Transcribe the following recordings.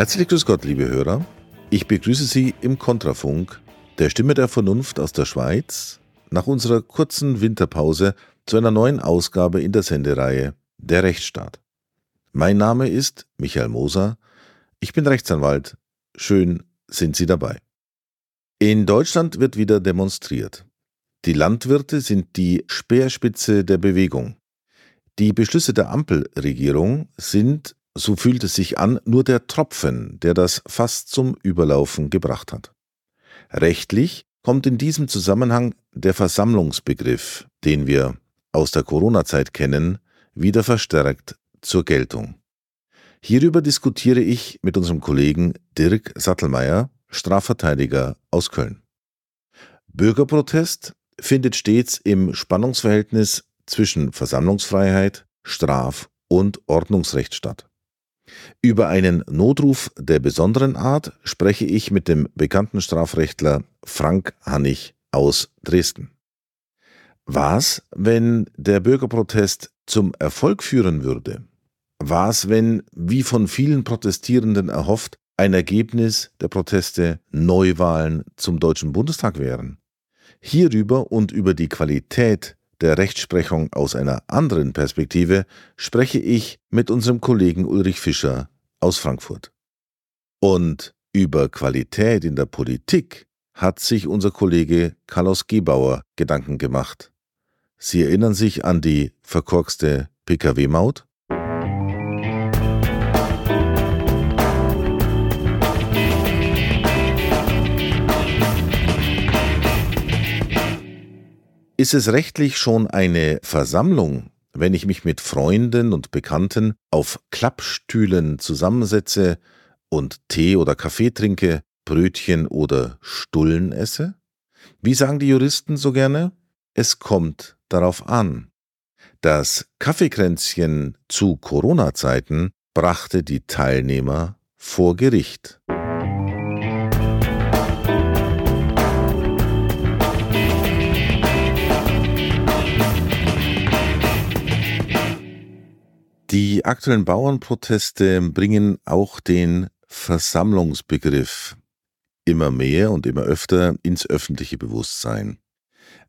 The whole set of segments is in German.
Herzlich grüß Gott, liebe Hörer. Ich begrüße Sie im Kontrafunk, der Stimme der Vernunft aus der Schweiz, nach unserer kurzen Winterpause zu einer neuen Ausgabe in der Sendereihe Der Rechtsstaat. Mein Name ist Michael Moser. Ich bin Rechtsanwalt. Schön sind Sie dabei. In Deutschland wird wieder demonstriert. Die Landwirte sind die Speerspitze der Bewegung. Die Beschlüsse der Ampelregierung sind, so fühlt es sich an, nur der Tropfen, der das fast zum Überlaufen gebracht hat. Rechtlich kommt in diesem Zusammenhang der Versammlungsbegriff, den wir aus der Corona-Zeit kennen, wieder verstärkt zur Geltung. Hierüber diskutiere ich mit unserem Kollegen Dirk Sattelmeier, Strafverteidiger aus Köln. Bürgerprotest findet stets im Spannungsverhältnis zwischen Versammlungsfreiheit, Straf- und Ordnungsrecht statt. Über einen Notruf der besonderen Art spreche ich mit dem bekannten Strafrechtler Frank Hannig aus Dresden. Was, wenn der Bürgerprotest zum Erfolg führen würde? Was, wenn, wie von vielen Protestierenden erhofft, ein Ergebnis der Proteste Neuwahlen zum Deutschen Bundestag wären? Hierüber und über die Qualität der Rechtsprechung aus einer anderen Perspektive spreche ich mit unserem Kollegen Ulrich Fischer aus Frankfurt. Und über Qualität in der Politik hat sich unser Kollege Carlos Gebauer Gedanken gemacht. Sie erinnern sich an die verkorkste Pkw-Maut? Ist es rechtlich schon eine Versammlung, wenn ich mich mit Freunden und Bekannten auf Klappstühlen zusammensetze und Tee oder Kaffee trinke, Brötchen oder Stullen esse? Wie sagen die Juristen so gerne? Es kommt darauf an. Das Kaffeekränzchen zu Corona-Zeiten brachte die Teilnehmer vor Gericht. Die aktuellen Bauernproteste bringen auch den Versammlungsbegriff immer mehr und immer öfter ins öffentliche Bewusstsein.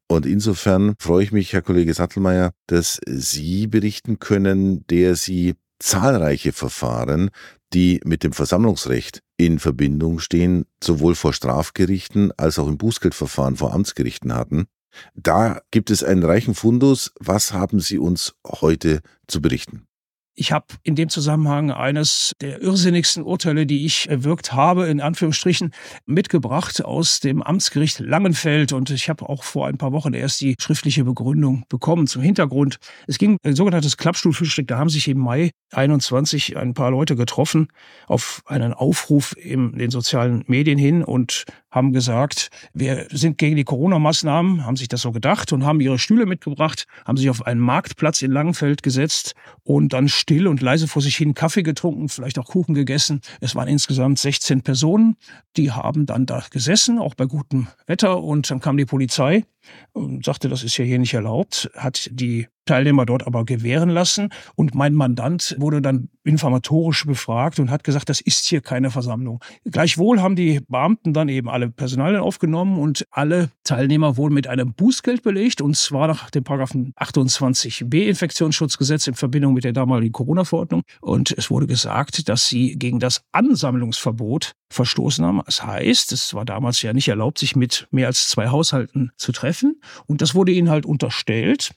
Und insofern freue ich mich, Herr Kollege Sattelmeier, dass Sie berichten können, der Sie zahlreiche Verfahren, die mit dem Versammlungsrecht in Verbindung stehen, sowohl vor Strafgerichten als auch im Bußgeldverfahren vor Amtsgerichten hatten. Da gibt es einen reichen Fundus. Was haben Sie uns heute zu berichten? Ich habe in dem Zusammenhang eines der irrsinnigsten Urteile, die ich erwirkt habe, in Anführungsstrichen, mitgebracht aus dem Amtsgericht Langenfeld. Und ich habe auch vor ein paar Wochen erst die schriftliche Begründung bekommen zum Hintergrund. Es ging ein sogenanntes Klappstuhlfrühstück. Da haben sich im Mai 21 ein paar Leute getroffen auf einen Aufruf in den sozialen Medien hin und haben gesagt, wir sind gegen die Corona-Maßnahmen, haben sich das so gedacht und haben ihre Stühle mitgebracht, haben sich auf einen Marktplatz in Langenfeld gesetzt und dann still und leise vor sich hin Kaffee getrunken, vielleicht auch Kuchen gegessen. Es waren insgesamt 16 Personen, die haben dann da gesessen, auch bei gutem Wetter. Und dann kam die Polizei und sagte, das ist ja hier nicht erlaubt, hat die Teilnehmer dort aber gewähren lassen. Und mein Mandant wurde dann informatorisch befragt und hat gesagt, das ist hier keine Versammlung. Gleichwohl haben die Beamten dann eben alle Personalien aufgenommen und alle Teilnehmer wurden mit einem Bußgeld belegt und zwar nach dem Paragraphen 28b Infektionsschutzgesetz in Verbindung mit der damaligen Corona-Verordnung. Und es wurde gesagt, dass sie gegen das Ansammlungsverbot verstoßen haben. Das heißt, es war damals ja nicht erlaubt, sich mit mehr als zwei Haushalten zu treffen. Und das wurde ihnen halt unterstellt.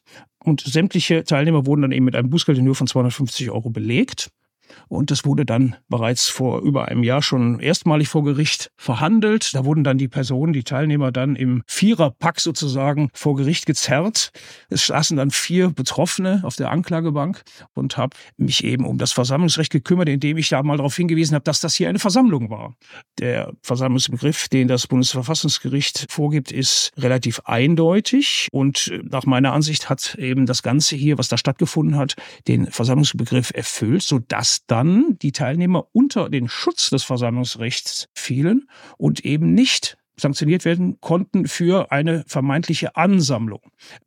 Und sämtliche Teilnehmer wurden dann eben mit einem Bußgeld in Höhe von 250 Euro belegt. Und das wurde dann bereits vor über einem Jahr schon erstmalig vor Gericht verhandelt. Da wurden dann die Personen, die Teilnehmer dann im Viererpack sozusagen vor Gericht gezerrt. Es saßen dann vier Betroffene auf der Anklagebank und habe mich eben um das Versammlungsrecht gekümmert, indem ich da mal darauf hingewiesen habe, dass das hier eine Versammlung war. Der Versammlungsbegriff, den das Bundesverfassungsgericht vorgibt, ist relativ eindeutig und nach meiner Ansicht hat eben das Ganze hier, was da stattgefunden hat, den Versammlungsbegriff erfüllt, sodass dann die Teilnehmer unter den Schutz des Versammlungsrechts fielen und eben nicht sanktioniert werden konnten für eine vermeintliche Ansammlung.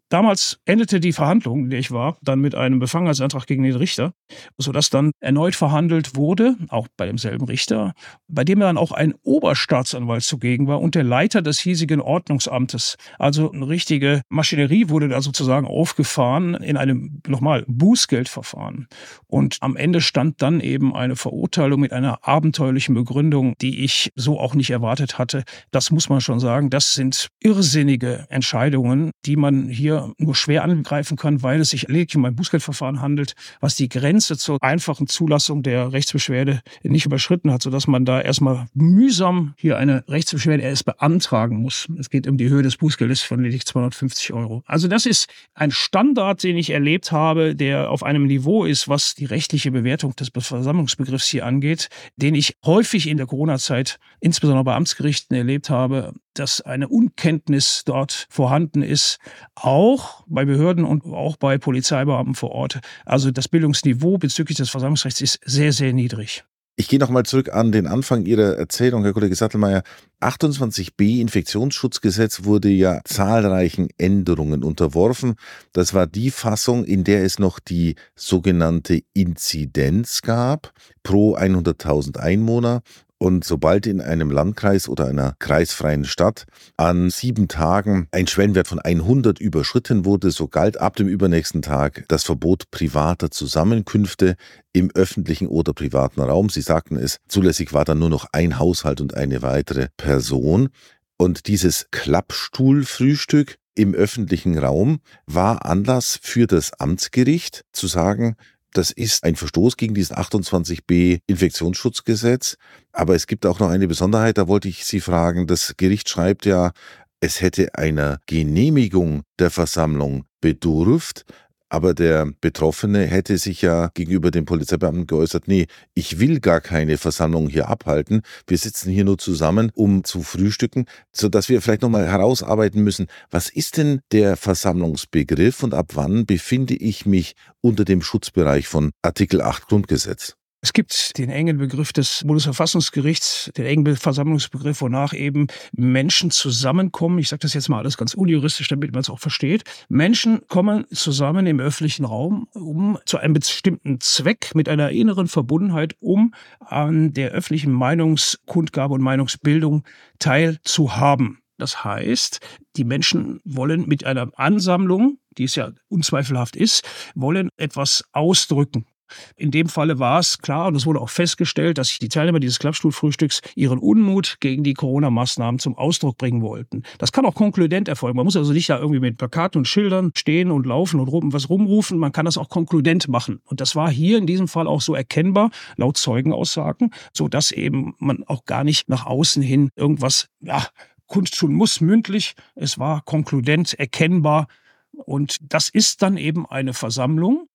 Damals endete die Verhandlung, in der ich war, dann mit einem Befangenheitsantrag gegen den Richter, sodass dann erneut verhandelt wurde, auch bei demselben Richter, bei dem dann auch ein Oberstaatsanwalt zugegen war und der Leiter des hiesigen Ordnungsamtes. Also eine richtige Maschinerie wurde da sozusagen aufgefahren in einem, nochmal, Bußgeldverfahren. Und am Ende stand dann eben eine Verurteilung mit einer abenteuerlichen Begründung, die ich so auch nicht erwartet hatte. Das muss man schon sagen. Das sind irrsinnige Entscheidungen, die man hier nur schwer angreifen kann, weil es sich lediglich um ein Bußgeldverfahren handelt, was die Grenze zur einfachen Zulassung der Rechtsbeschwerde nicht überschritten hat, sodass man da erstmal mühsam hier eine Rechtsbeschwerde erst beantragen muss. Es geht um die Höhe des Bußgeldes von lediglich 250 Euro. Also das ist ein Standard, den ich erlebt habe, der auf einem Niveau ist, was die rechtliche Bewertung des Versammlungsbegriffs hier angeht, den ich häufig in der Corona-Zeit, insbesondere bei Amtsgerichten, erlebt habe, dass eine Unkenntnis dort vorhanden ist, auch bei Behörden und auch bei Polizeibeamten vor Ort. Also das Bildungsniveau bezüglich des Versammlungsrechts ist sehr, sehr niedrig. Ich gehe nochmal zurück an den Anfang Ihrer Erzählung, Herr Kollege Sattelmeier. 28b Infektionsschutzgesetz wurde ja zahlreichen Änderungen unterworfen. Das war die Fassung, in der es noch die sogenannte Inzidenz gab pro 100.000 Einwohner und sobald in einem Landkreis oder einer kreisfreien Stadt an sieben Tagen ein Schwellenwert von 100 überschritten wurde, so galt ab dem übernächsten Tag das Verbot privater Zusammenkünfte im öffentlichen oder privaten Raum. Sie sagten es, zulässig war dann nur noch ein Haushalt und eine weitere Person. Und dieses Klappstuhlfrühstück im öffentlichen Raum war Anlass für das Amtsgericht zu sagen, das ist ein Verstoß gegen diesen 28b Infektionsschutzgesetz. Aber es gibt auch noch eine Besonderheit, da wollte ich Sie fragen. Das Gericht schreibt ja, es hätte einer Genehmigung der Versammlung bedurft. Aber der Betroffene hätte sich ja gegenüber dem Polizeibeamten geäußert, nee, ich will gar keine Versammlung hier abhalten. Wir sitzen hier nur zusammen, um zu frühstücken, sodass wir vielleicht nochmal herausarbeiten müssen, was ist denn der Versammlungsbegriff und ab wann befinde ich mich unter dem Schutzbereich von Artikel 8 Grundgesetz? Es gibt den engen Begriff des Bundesverfassungsgerichts, den engen Versammlungsbegriff, wonach eben Menschen zusammenkommen. Ich sage das jetzt mal alles ganz unjuristisch, damit man es auch versteht. Menschen kommen zusammen im öffentlichen Raum, um zu einem bestimmten Zweck mit einer inneren Verbundenheit, um an der öffentlichen Meinungskundgabe und Meinungsbildung teilzuhaben. Das heißt, die Menschen wollen mit einer Ansammlung, die es ja unzweifelhaft ist, wollen etwas ausdrücken. In dem Falle war es klar, und es wurde auch festgestellt, dass sich die Teilnehmer dieses Klappstuhlfrühstücks ihren Unmut gegen die Corona-Maßnahmen zum Ausdruck bringen wollten. Das kann auch konkludent erfolgen. Man muss also nicht da irgendwie mit Plakaten und Schildern stehen und laufen und was rumrufen. Man kann das auch konkludent machen. Und das war hier in diesem Fall auch so erkennbar, laut Zeugenaussagen, so dass eben man auch gar nicht nach außen hin irgendwas, ja, kundtun muss mündlich. Es war konkludent erkennbar. Und das ist dann eben eine Versammlung,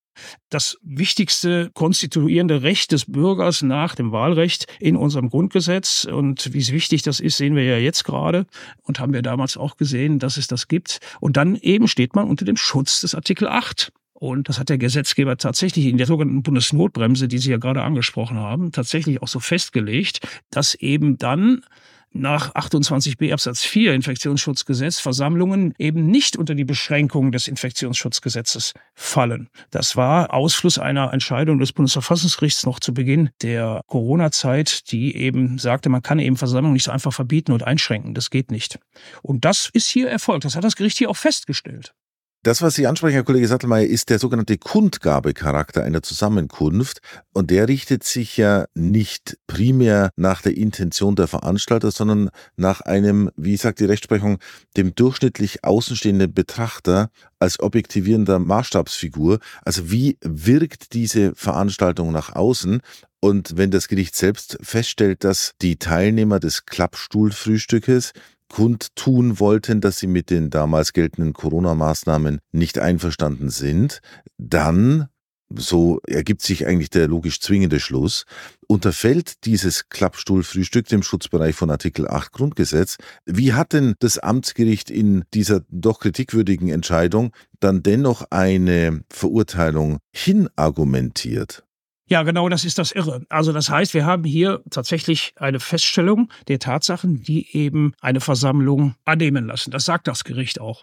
das wichtigste konstituierende Recht des Bürgers nach dem Wahlrecht in unserem Grundgesetz. Und wie wichtig das ist, sehen wir ja jetzt gerade und haben wir damals auch gesehen, dass es das gibt. Und dann eben steht man unter dem Schutz des Artikel 8. Und das hat der Gesetzgeber tatsächlich in der sogenannten Bundesnotbremse, die Sie ja gerade angesprochen haben, tatsächlich auch so festgelegt, dass eben dann nach 28b Absatz 4 Infektionsschutzgesetz Versammlungen eben nicht unter die Beschränkungen des Infektionsschutzgesetzes fallen. Das war Ausfluss einer Entscheidung des Bundesverfassungsgerichts noch zu Beginn der Corona-Zeit, die eben sagte, man kann eben Versammlungen nicht so einfach verbieten und einschränken. Das geht nicht. Und das ist hier erfolgt. Das hat das Gericht hier auch festgestellt. Das, was Sie ansprechen, Herr Kollege Sattelmeier, ist der sogenannte Kundgabecharakter einer Zusammenkunft. Und der richtet sich ja nicht primär nach der Intention der Veranstalter, sondern nach einem, wie sagt die Rechtsprechung, dem durchschnittlich außenstehenden Betrachter als objektivierender Maßstabsfigur. Also wie wirkt diese Veranstaltung nach außen? Und wenn das Gericht selbst feststellt, dass die Teilnehmer des Klappstuhlfrühstückes kundtun wollten, dass sie mit den damals geltenden Corona-Maßnahmen nicht einverstanden sind, dann so ergibt sich eigentlich der logisch zwingende Schluss, unterfällt dieses Klappstuhlfrühstück dem Schutzbereich von Artikel 8 Grundgesetz. Wie hat denn das Amtsgericht in dieser doch kritikwürdigen Entscheidung dann dennoch eine Verurteilung hinargumentiert? Ja, genau, das ist das Irre. Also das heißt, wir haben hier tatsächlich eine Feststellung der Tatsachen, die eben eine Versammlung annehmen lassen. Das sagt das Gericht auch.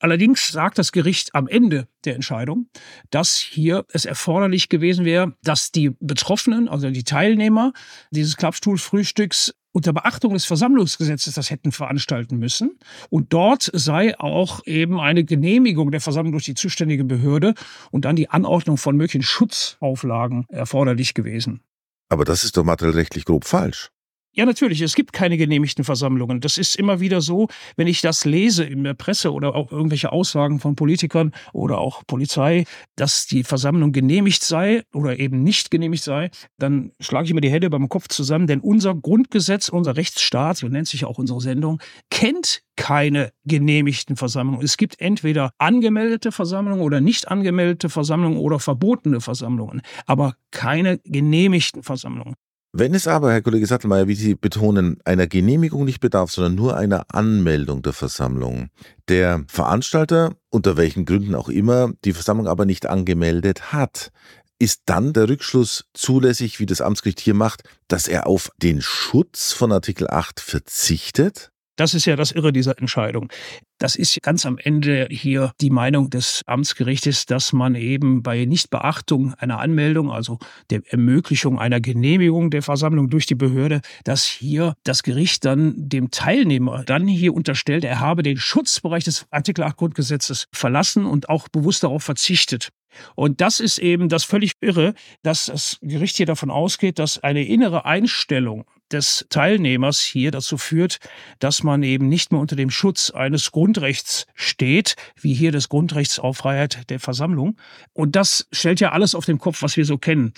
Allerdings sagt das Gericht am Ende der Entscheidung, dass hier es erforderlich gewesen wäre, dass die Betroffenen, also die Teilnehmer dieses Klappstuhlfrühstücks unter Beachtung des Versammlungsgesetzes das hätten veranstalten müssen. Und dort sei auch eben eine Genehmigung der Versammlung durch die zuständige Behörde und dann die Anordnung von möglichen Schutzauflagen erforderlich gewesen. Aber das ist doch materiellrechtlich grob falsch. Ja, natürlich. Es gibt keine genehmigten Versammlungen. Das ist immer wieder so, wenn ich das lese in der Presse oder auch irgendwelche Aussagen von Politikern oder auch Polizei, dass die Versammlung genehmigt sei oder eben nicht genehmigt sei, dann schlage ich mir die Hände beim Kopf zusammen, denn unser Grundgesetz, unser Rechtsstaat, so nennt sich auch unsere Sendung, kennt keine genehmigten Versammlungen. Es gibt entweder angemeldete Versammlungen oder nicht angemeldete Versammlungen oder verbotene Versammlungen, aber keine genehmigten Versammlungen. Wenn es aber, Herr Kollege Sattelmeier, wie Sie betonen, einer Genehmigung nicht bedarf, sondern nur einer Anmeldung der Versammlung, der Veranstalter, unter welchen Gründen auch immer, die Versammlung aber nicht angemeldet hat, ist dann der Rückschluss zulässig, wie das Amtsgericht hier macht, dass er auf den Schutz von Artikel 8 verzichtet? Das ist ja das Irre dieser Entscheidung. Das ist ganz am Ende hier die Meinung des Amtsgerichtes, dass man eben bei Nichtbeachtung einer Anmeldung, also der Ermöglichung einer Genehmigung der Versammlung durch die Behörde, dass hier das Gericht dann dem Teilnehmer dann hier unterstellt, er habe den Schutzbereich des Artikel 8 Grundgesetzes verlassen und auch bewusst darauf verzichtet. Und das ist eben das völlig irre, dass das Gericht hier davon ausgeht, dass eine innere Einstellung des Teilnehmers hier dazu führt, dass man eben nicht mehr unter dem Schutz eines Grundrechts steht, wie hier des Grundrechts auf Freiheit der Versammlung. Und das stellt ja alles auf den Kopf, was wir so kennen.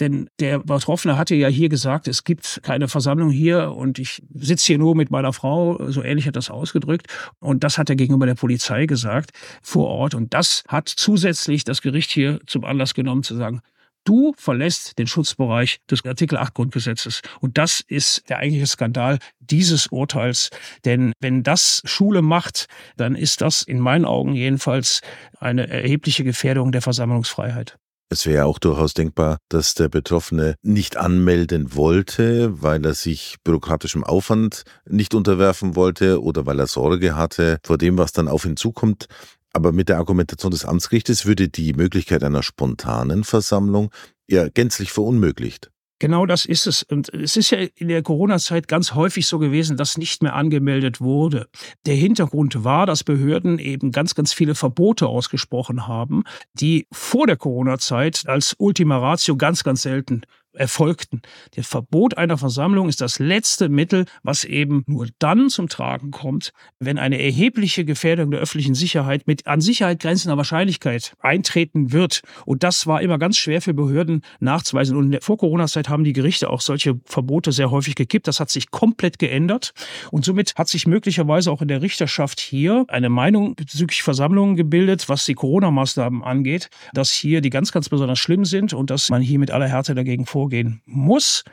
Denn der Betroffene hatte ja hier gesagt, es gibt keine Versammlung hier und ich sitze hier nur mit meiner Frau, so ähnlich hat das ausgedrückt. Und das hat er gegenüber der Polizei gesagt vor Ort. Und das hat zusätzlich das Gericht hier zum Anlass genommen zu sagen, Du verlässt den Schutzbereich des Artikel 8 Grundgesetzes. Und das ist der eigentliche Skandal dieses Urteils. Denn wenn das Schule macht, dann ist das in meinen Augen jedenfalls eine erhebliche Gefährdung der Versammlungsfreiheit. Es wäre auch durchaus denkbar, dass der Betroffene nicht anmelden wollte, weil er sich bürokratischem Aufwand nicht unterwerfen wollte oder weil er Sorge hatte vor dem, was dann auf ihn zukommt. Aber mit der Argumentation des Amtsgerichtes würde die Möglichkeit einer spontanen Versammlung ja gänzlich verunmöglicht. Genau das ist es. Und es ist ja in der Corona-Zeit ganz häufig so gewesen, dass nicht mehr angemeldet wurde. Der Hintergrund war, dass Behörden eben ganz, ganz viele Verbote ausgesprochen haben, die vor der Corona-Zeit als Ultima Ratio ganz, ganz selten erfolgten. Das Verbot einer Versammlung ist das letzte Mittel, was eben nur dann zum Tragen kommt, wenn eine erhebliche Gefährdung der öffentlichen Sicherheit mit an Sicherheit grenzender Wahrscheinlichkeit eintreten wird. Und das war immer ganz schwer für Behörden nachzuweisen. Und vor Corona-Zeit haben die Gerichte auch solche Verbote sehr häufig gekippt. Das hat sich komplett geändert. Und somit hat sich möglicherweise auch in der Richterschaft hier eine Meinung bezüglich Versammlungen gebildet, was die Corona-Maßnahmen angeht, dass hier die ganz, ganz besonders schlimm sind und dass man hier mit aller Härte dagegen vorgeht vorgehen muss.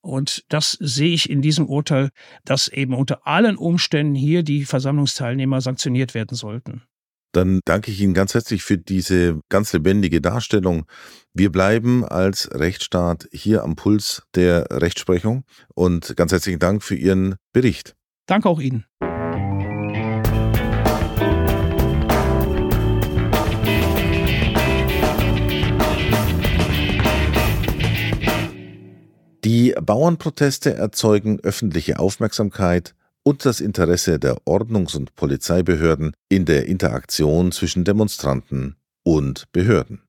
Und das sehe ich in diesem Urteil, dass eben unter allen Umständen hier die Versammlungsteilnehmer sanktioniert werden sollten. Dann danke ich Ihnen ganz herzlich für diese ganz lebendige Darstellung. Wir bleiben als Rechtsstaat hier am Puls der Rechtsprechung und ganz herzlichen Dank für Ihren Bericht. Danke auch Ihnen. Die Bauernproteste erzeugen öffentliche Aufmerksamkeit und das Interesse der Ordnungs- und Polizeibehörden in der Interaktion zwischen Demonstranten und Behörden.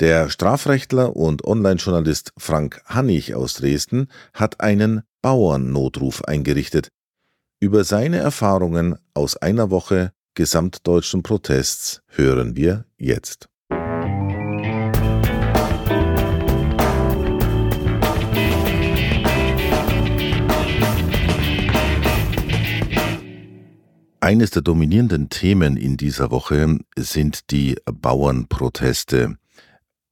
Der Strafrechtler und Online-Journalist Frank Hannig aus Dresden hat einen Bauernnotruf eingerichtet. Über seine Erfahrungen aus einer Woche gesamtdeutschen Protests hören wir jetzt. Eines der dominierenden Themen in dieser Woche sind die Bauernproteste.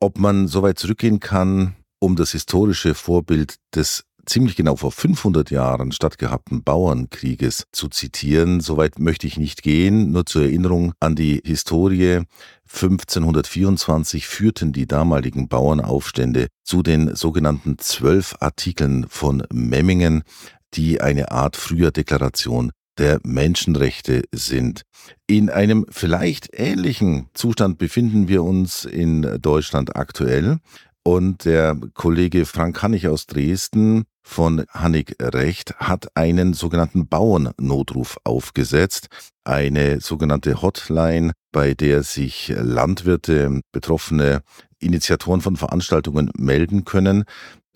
Ob man so weit zurückgehen kann, um das historische Vorbild des ziemlich genau vor 500 Jahren stattgehabten Bauernkrieges zu zitieren. Soweit möchte ich nicht gehen. Nur zur Erinnerung an die Historie. 1524 führten die damaligen Bauernaufstände zu den sogenannten zwölf Artikeln von Memmingen, die eine Art früher Deklaration der Menschenrechte sind. In einem vielleicht ähnlichen Zustand befinden wir uns in Deutschland aktuell. Und der Kollege Frank Hannig aus Dresden von Hannig Recht hat einen sogenannten Bauernnotruf aufgesetzt, eine sogenannte Hotline, bei der sich Landwirte, Betroffene, Initiatoren von Veranstaltungen melden können.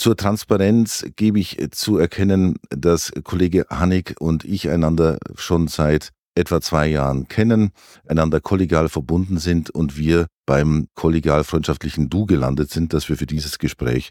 Zur Transparenz gebe ich zu erkennen, dass Kollege Hannig und ich einander schon seit etwa zwei Jahren kennen, einander kollegial verbunden sind und wir beim kollegial-freundschaftlichen Du gelandet sind, dass wir für dieses Gespräch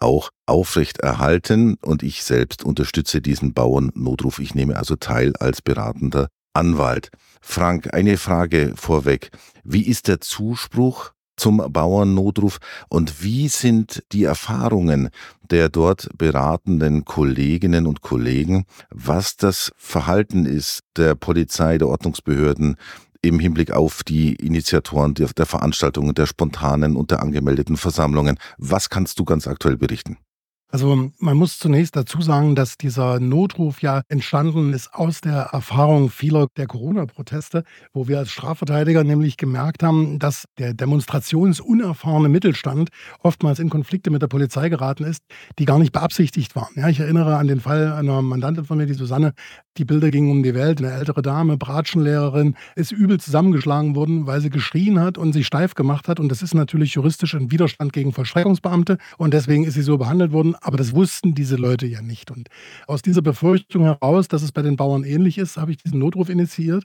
auch aufrecht erhalten. Und ich selbst unterstütze diesen Bauernnotruf. Ich nehme also teil als beratender Anwalt. Frank, eine Frage vorweg. Wie ist der Zuspruch zum Bauernnotruf und wie sind die Erfahrungen der dort beratenden Kolleginnen und Kollegen, was das Verhalten ist der Polizei, der Ordnungsbehörden im Hinblick auf die Initiatoren der Veranstaltungen, der spontanen und der angemeldeten Versammlungen. Was kannst du ganz aktuell berichten? Also man muss zunächst dazu sagen, dass dieser Notruf ja entstanden ist aus der Erfahrung vieler der Corona-Proteste, wo wir als Strafverteidiger nämlich gemerkt haben, dass der demonstrationsunerfahrene Mittelstand oftmals in Konflikte mit der Polizei geraten ist, die gar nicht beabsichtigt waren. Ja, ich erinnere an den Fall einer Mandantin von mir, die Susanne, die Bilder gingen um die Welt. Eine ältere Dame, Bratschenlehrerin, ist übel zusammengeschlagen worden, weil sie geschrien hat und sich steif gemacht hat. Und das ist natürlich juristisch ein Widerstand gegen Vollstreckungsbeamte. Und deswegen ist sie so behandelt worden. Aber das wussten diese Leute ja nicht. Und aus dieser Befürchtung heraus, dass es bei den Bauern ähnlich ist, habe ich diesen Notruf initiiert.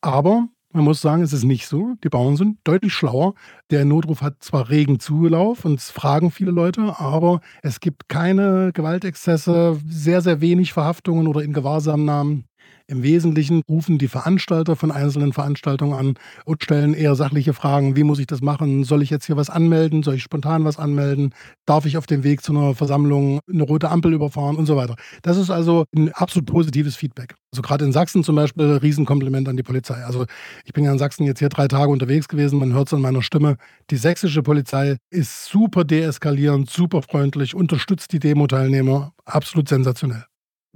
Aber man muss sagen, es ist nicht so. Die Bauern sind deutlich schlauer. Der Notruf hat zwar regen Zulauf und es fragen viele Leute, aber es gibt keine Gewaltexzesse, sehr, sehr wenig Verhaftungen oder in Gewahrsamnahmen. Im Wesentlichen rufen die Veranstalter von einzelnen Veranstaltungen an und stellen eher sachliche Fragen. Wie muss ich das machen? Soll ich jetzt hier was anmelden? Soll ich spontan was anmelden? Darf ich auf dem Weg zu einer Versammlung eine rote Ampel überfahren und so weiter? Das ist also ein absolut positives Feedback. Also gerade in Sachsen zum Beispiel, Riesenkompliment an die Polizei. Also ich bin ja in Sachsen jetzt hier drei Tage unterwegs gewesen, man hört es an meiner Stimme. Die sächsische Polizei ist super deeskalierend, super freundlich, unterstützt die Demo-Teilnehmer. Absolut sensationell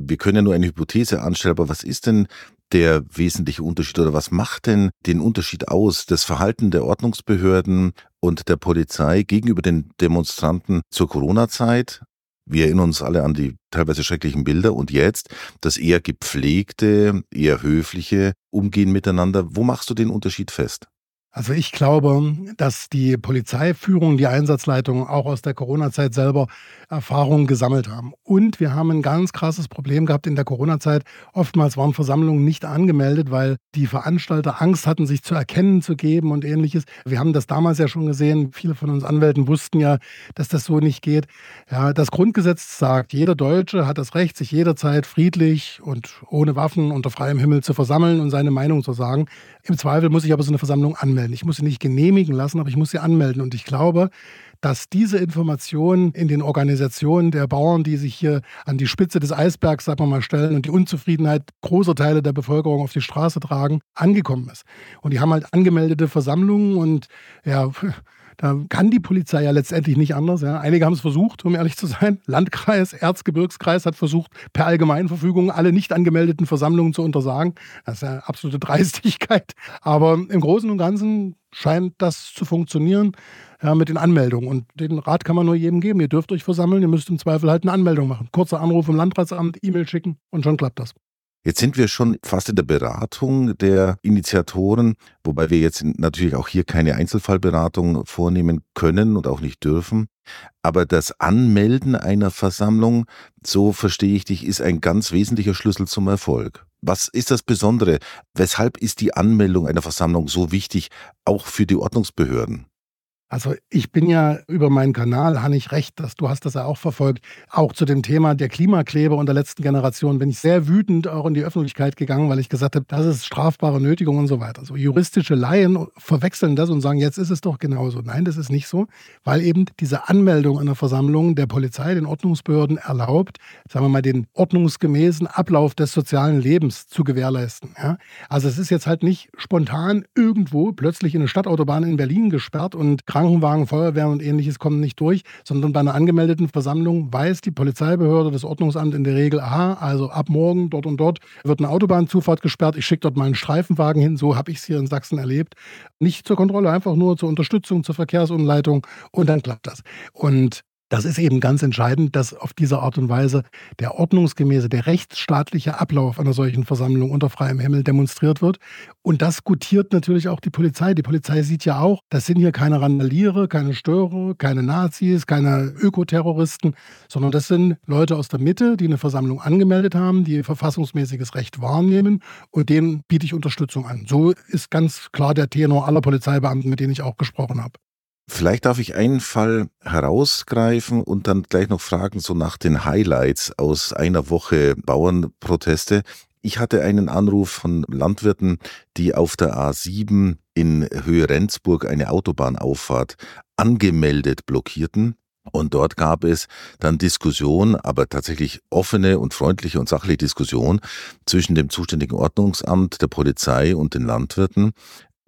wir können ja nur eine Hypothese anstellen, aber was ist denn der wesentliche Unterschied oder was macht denn den Unterschied aus, das Verhalten der Ordnungsbehörden und der Polizei gegenüber den Demonstranten zur Corona-Zeit? Wir erinnern uns alle an die teilweise schrecklichen Bilder und jetzt das eher gepflegte, eher höfliche Umgehen miteinander. Wo machst du den Unterschied fest? Also ich glaube, dass die Polizeiführung, die Einsatzleitung auch aus der Corona-Zeit selber Erfahrungen gesammelt haben. Und wir haben ein ganz krasses Problem gehabt in der Corona-Zeit. Oftmals waren Versammlungen nicht angemeldet, weil die Veranstalter Angst hatten, sich zu erkennen zu geben und ähnliches. Wir haben das damals ja schon gesehen. Viele von uns Anwälten wussten ja, dass das so nicht geht. Ja, das Grundgesetz sagt, jeder Deutsche hat das Recht, sich jederzeit friedlich und ohne Waffen unter freiem Himmel zu versammeln und seine Meinung zu sagen. Im Zweifel muss ich aber so eine Versammlung anmelden. Ich muss sie nicht genehmigen lassen, aber ich muss sie anmelden. Und ich glaube, dass diese Informationen in den Organisationen der Bauern, die sich hier an die Spitze des Eisbergs, sagen wir mal, stellen und die Unzufriedenheit großer Teile der Bevölkerung auf die Straße tragen, angekommen ist. Und die haben halt angemeldete Versammlungen und ja, da kann die Polizei ja letztendlich nicht anders. Ja. Einige haben es versucht, um ehrlich zu sein. Landkreis, Erzgebirgskreis hat versucht, per Allgemeinverfügung alle nicht angemeldeten Versammlungen zu untersagen. Das ist ja absolute Dreistigkeit. Aber im Großen und Ganzen scheint das zu funktionieren ja, mit den Anmeldungen. Und den Rat kann man nur jedem geben. Ihr dürft euch versammeln, ihr müsst im Zweifel halt eine Anmeldung machen. Kurzer Anruf im Landratsamt, E-Mail schicken und schon klappt das. Jetzt sind wir schon fast in der Beratung der Initiatoren, wobei wir jetzt natürlich auch hier keine Einzelfallberatung vornehmen können und auch nicht dürfen. Aber das Anmelden einer Versammlung, so verstehe ich dich, ist ein ganz wesentlicher Schlüssel zum Erfolg. Was ist das Besondere? Weshalb ist die Anmeldung einer Versammlung so wichtig, auch für die Ordnungsbehörden? Also ich bin ja über meinen Kanal, ich recht, dass du hast das ja auch verfolgt, auch zu dem Thema der Klimakleber und der letzten Generation bin ich sehr wütend auch in die Öffentlichkeit gegangen, weil ich gesagt habe, das ist strafbare Nötigung und so weiter. So juristische Laien verwechseln das und sagen, jetzt ist es doch genauso. Nein, das ist nicht so, weil eben diese Anmeldung einer Versammlung der Polizei, den Ordnungsbehörden erlaubt, sagen wir mal, den ordnungsgemäßen Ablauf des sozialen Lebens zu gewährleisten. Ja? Also es ist jetzt halt nicht spontan irgendwo plötzlich in eine Stadtautobahn in Berlin gesperrt und Krankenwagen, Feuerwehr und ähnliches kommen nicht durch, sondern bei einer angemeldeten Versammlung weiß die Polizeibehörde, das Ordnungsamt in der Regel, aha, also ab morgen dort und dort wird eine Autobahnzufahrt gesperrt, ich schicke dort mal einen Streifenwagen hin, so habe ich es hier in Sachsen erlebt. Nicht zur Kontrolle, einfach nur zur Unterstützung, zur Verkehrsumleitung und dann klappt das. Und das ist eben ganz entscheidend, dass auf diese Art und Weise der ordnungsgemäße, der rechtsstaatliche Ablauf einer solchen Versammlung unter freiem Himmel demonstriert wird. Und das gutiert natürlich auch die Polizei. Die Polizei sieht ja auch, das sind hier keine Randaliere, keine Störer, keine Nazis, keine Ökoterroristen, sondern das sind Leute aus der Mitte, die eine Versammlung angemeldet haben, die verfassungsmäßiges Recht wahrnehmen und denen biete ich Unterstützung an. So ist ganz klar der Tenor aller Polizeibeamten, mit denen ich auch gesprochen habe. Vielleicht darf ich einen Fall herausgreifen und dann gleich noch fragen, so nach den Highlights aus einer Woche Bauernproteste. Ich hatte einen Anruf von Landwirten, die auf der A7 in Höhe Rendsburg eine Autobahnauffahrt angemeldet blockierten. Und dort gab es dann Diskussion, aber tatsächlich offene und freundliche und sachliche Diskussion zwischen dem zuständigen Ordnungsamt, der Polizei und den Landwirten,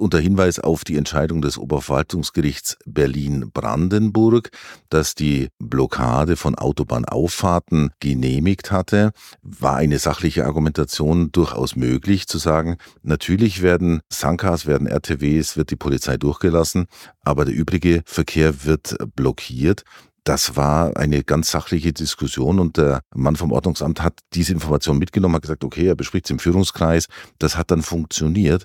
unter Hinweis auf die Entscheidung des Oberverwaltungsgerichts Berlin-Brandenburg, das die Blockade von Autobahnauffahrten genehmigt hatte, war eine sachliche Argumentation durchaus möglich zu sagen, natürlich werden Sankas, werden RTWs, wird die Polizei durchgelassen, aber der übrige Verkehr wird blockiert. Das war eine ganz sachliche Diskussion und der Mann vom Ordnungsamt hat diese Information mitgenommen, hat gesagt, okay, er bespricht es im Führungskreis. Das hat dann funktioniert.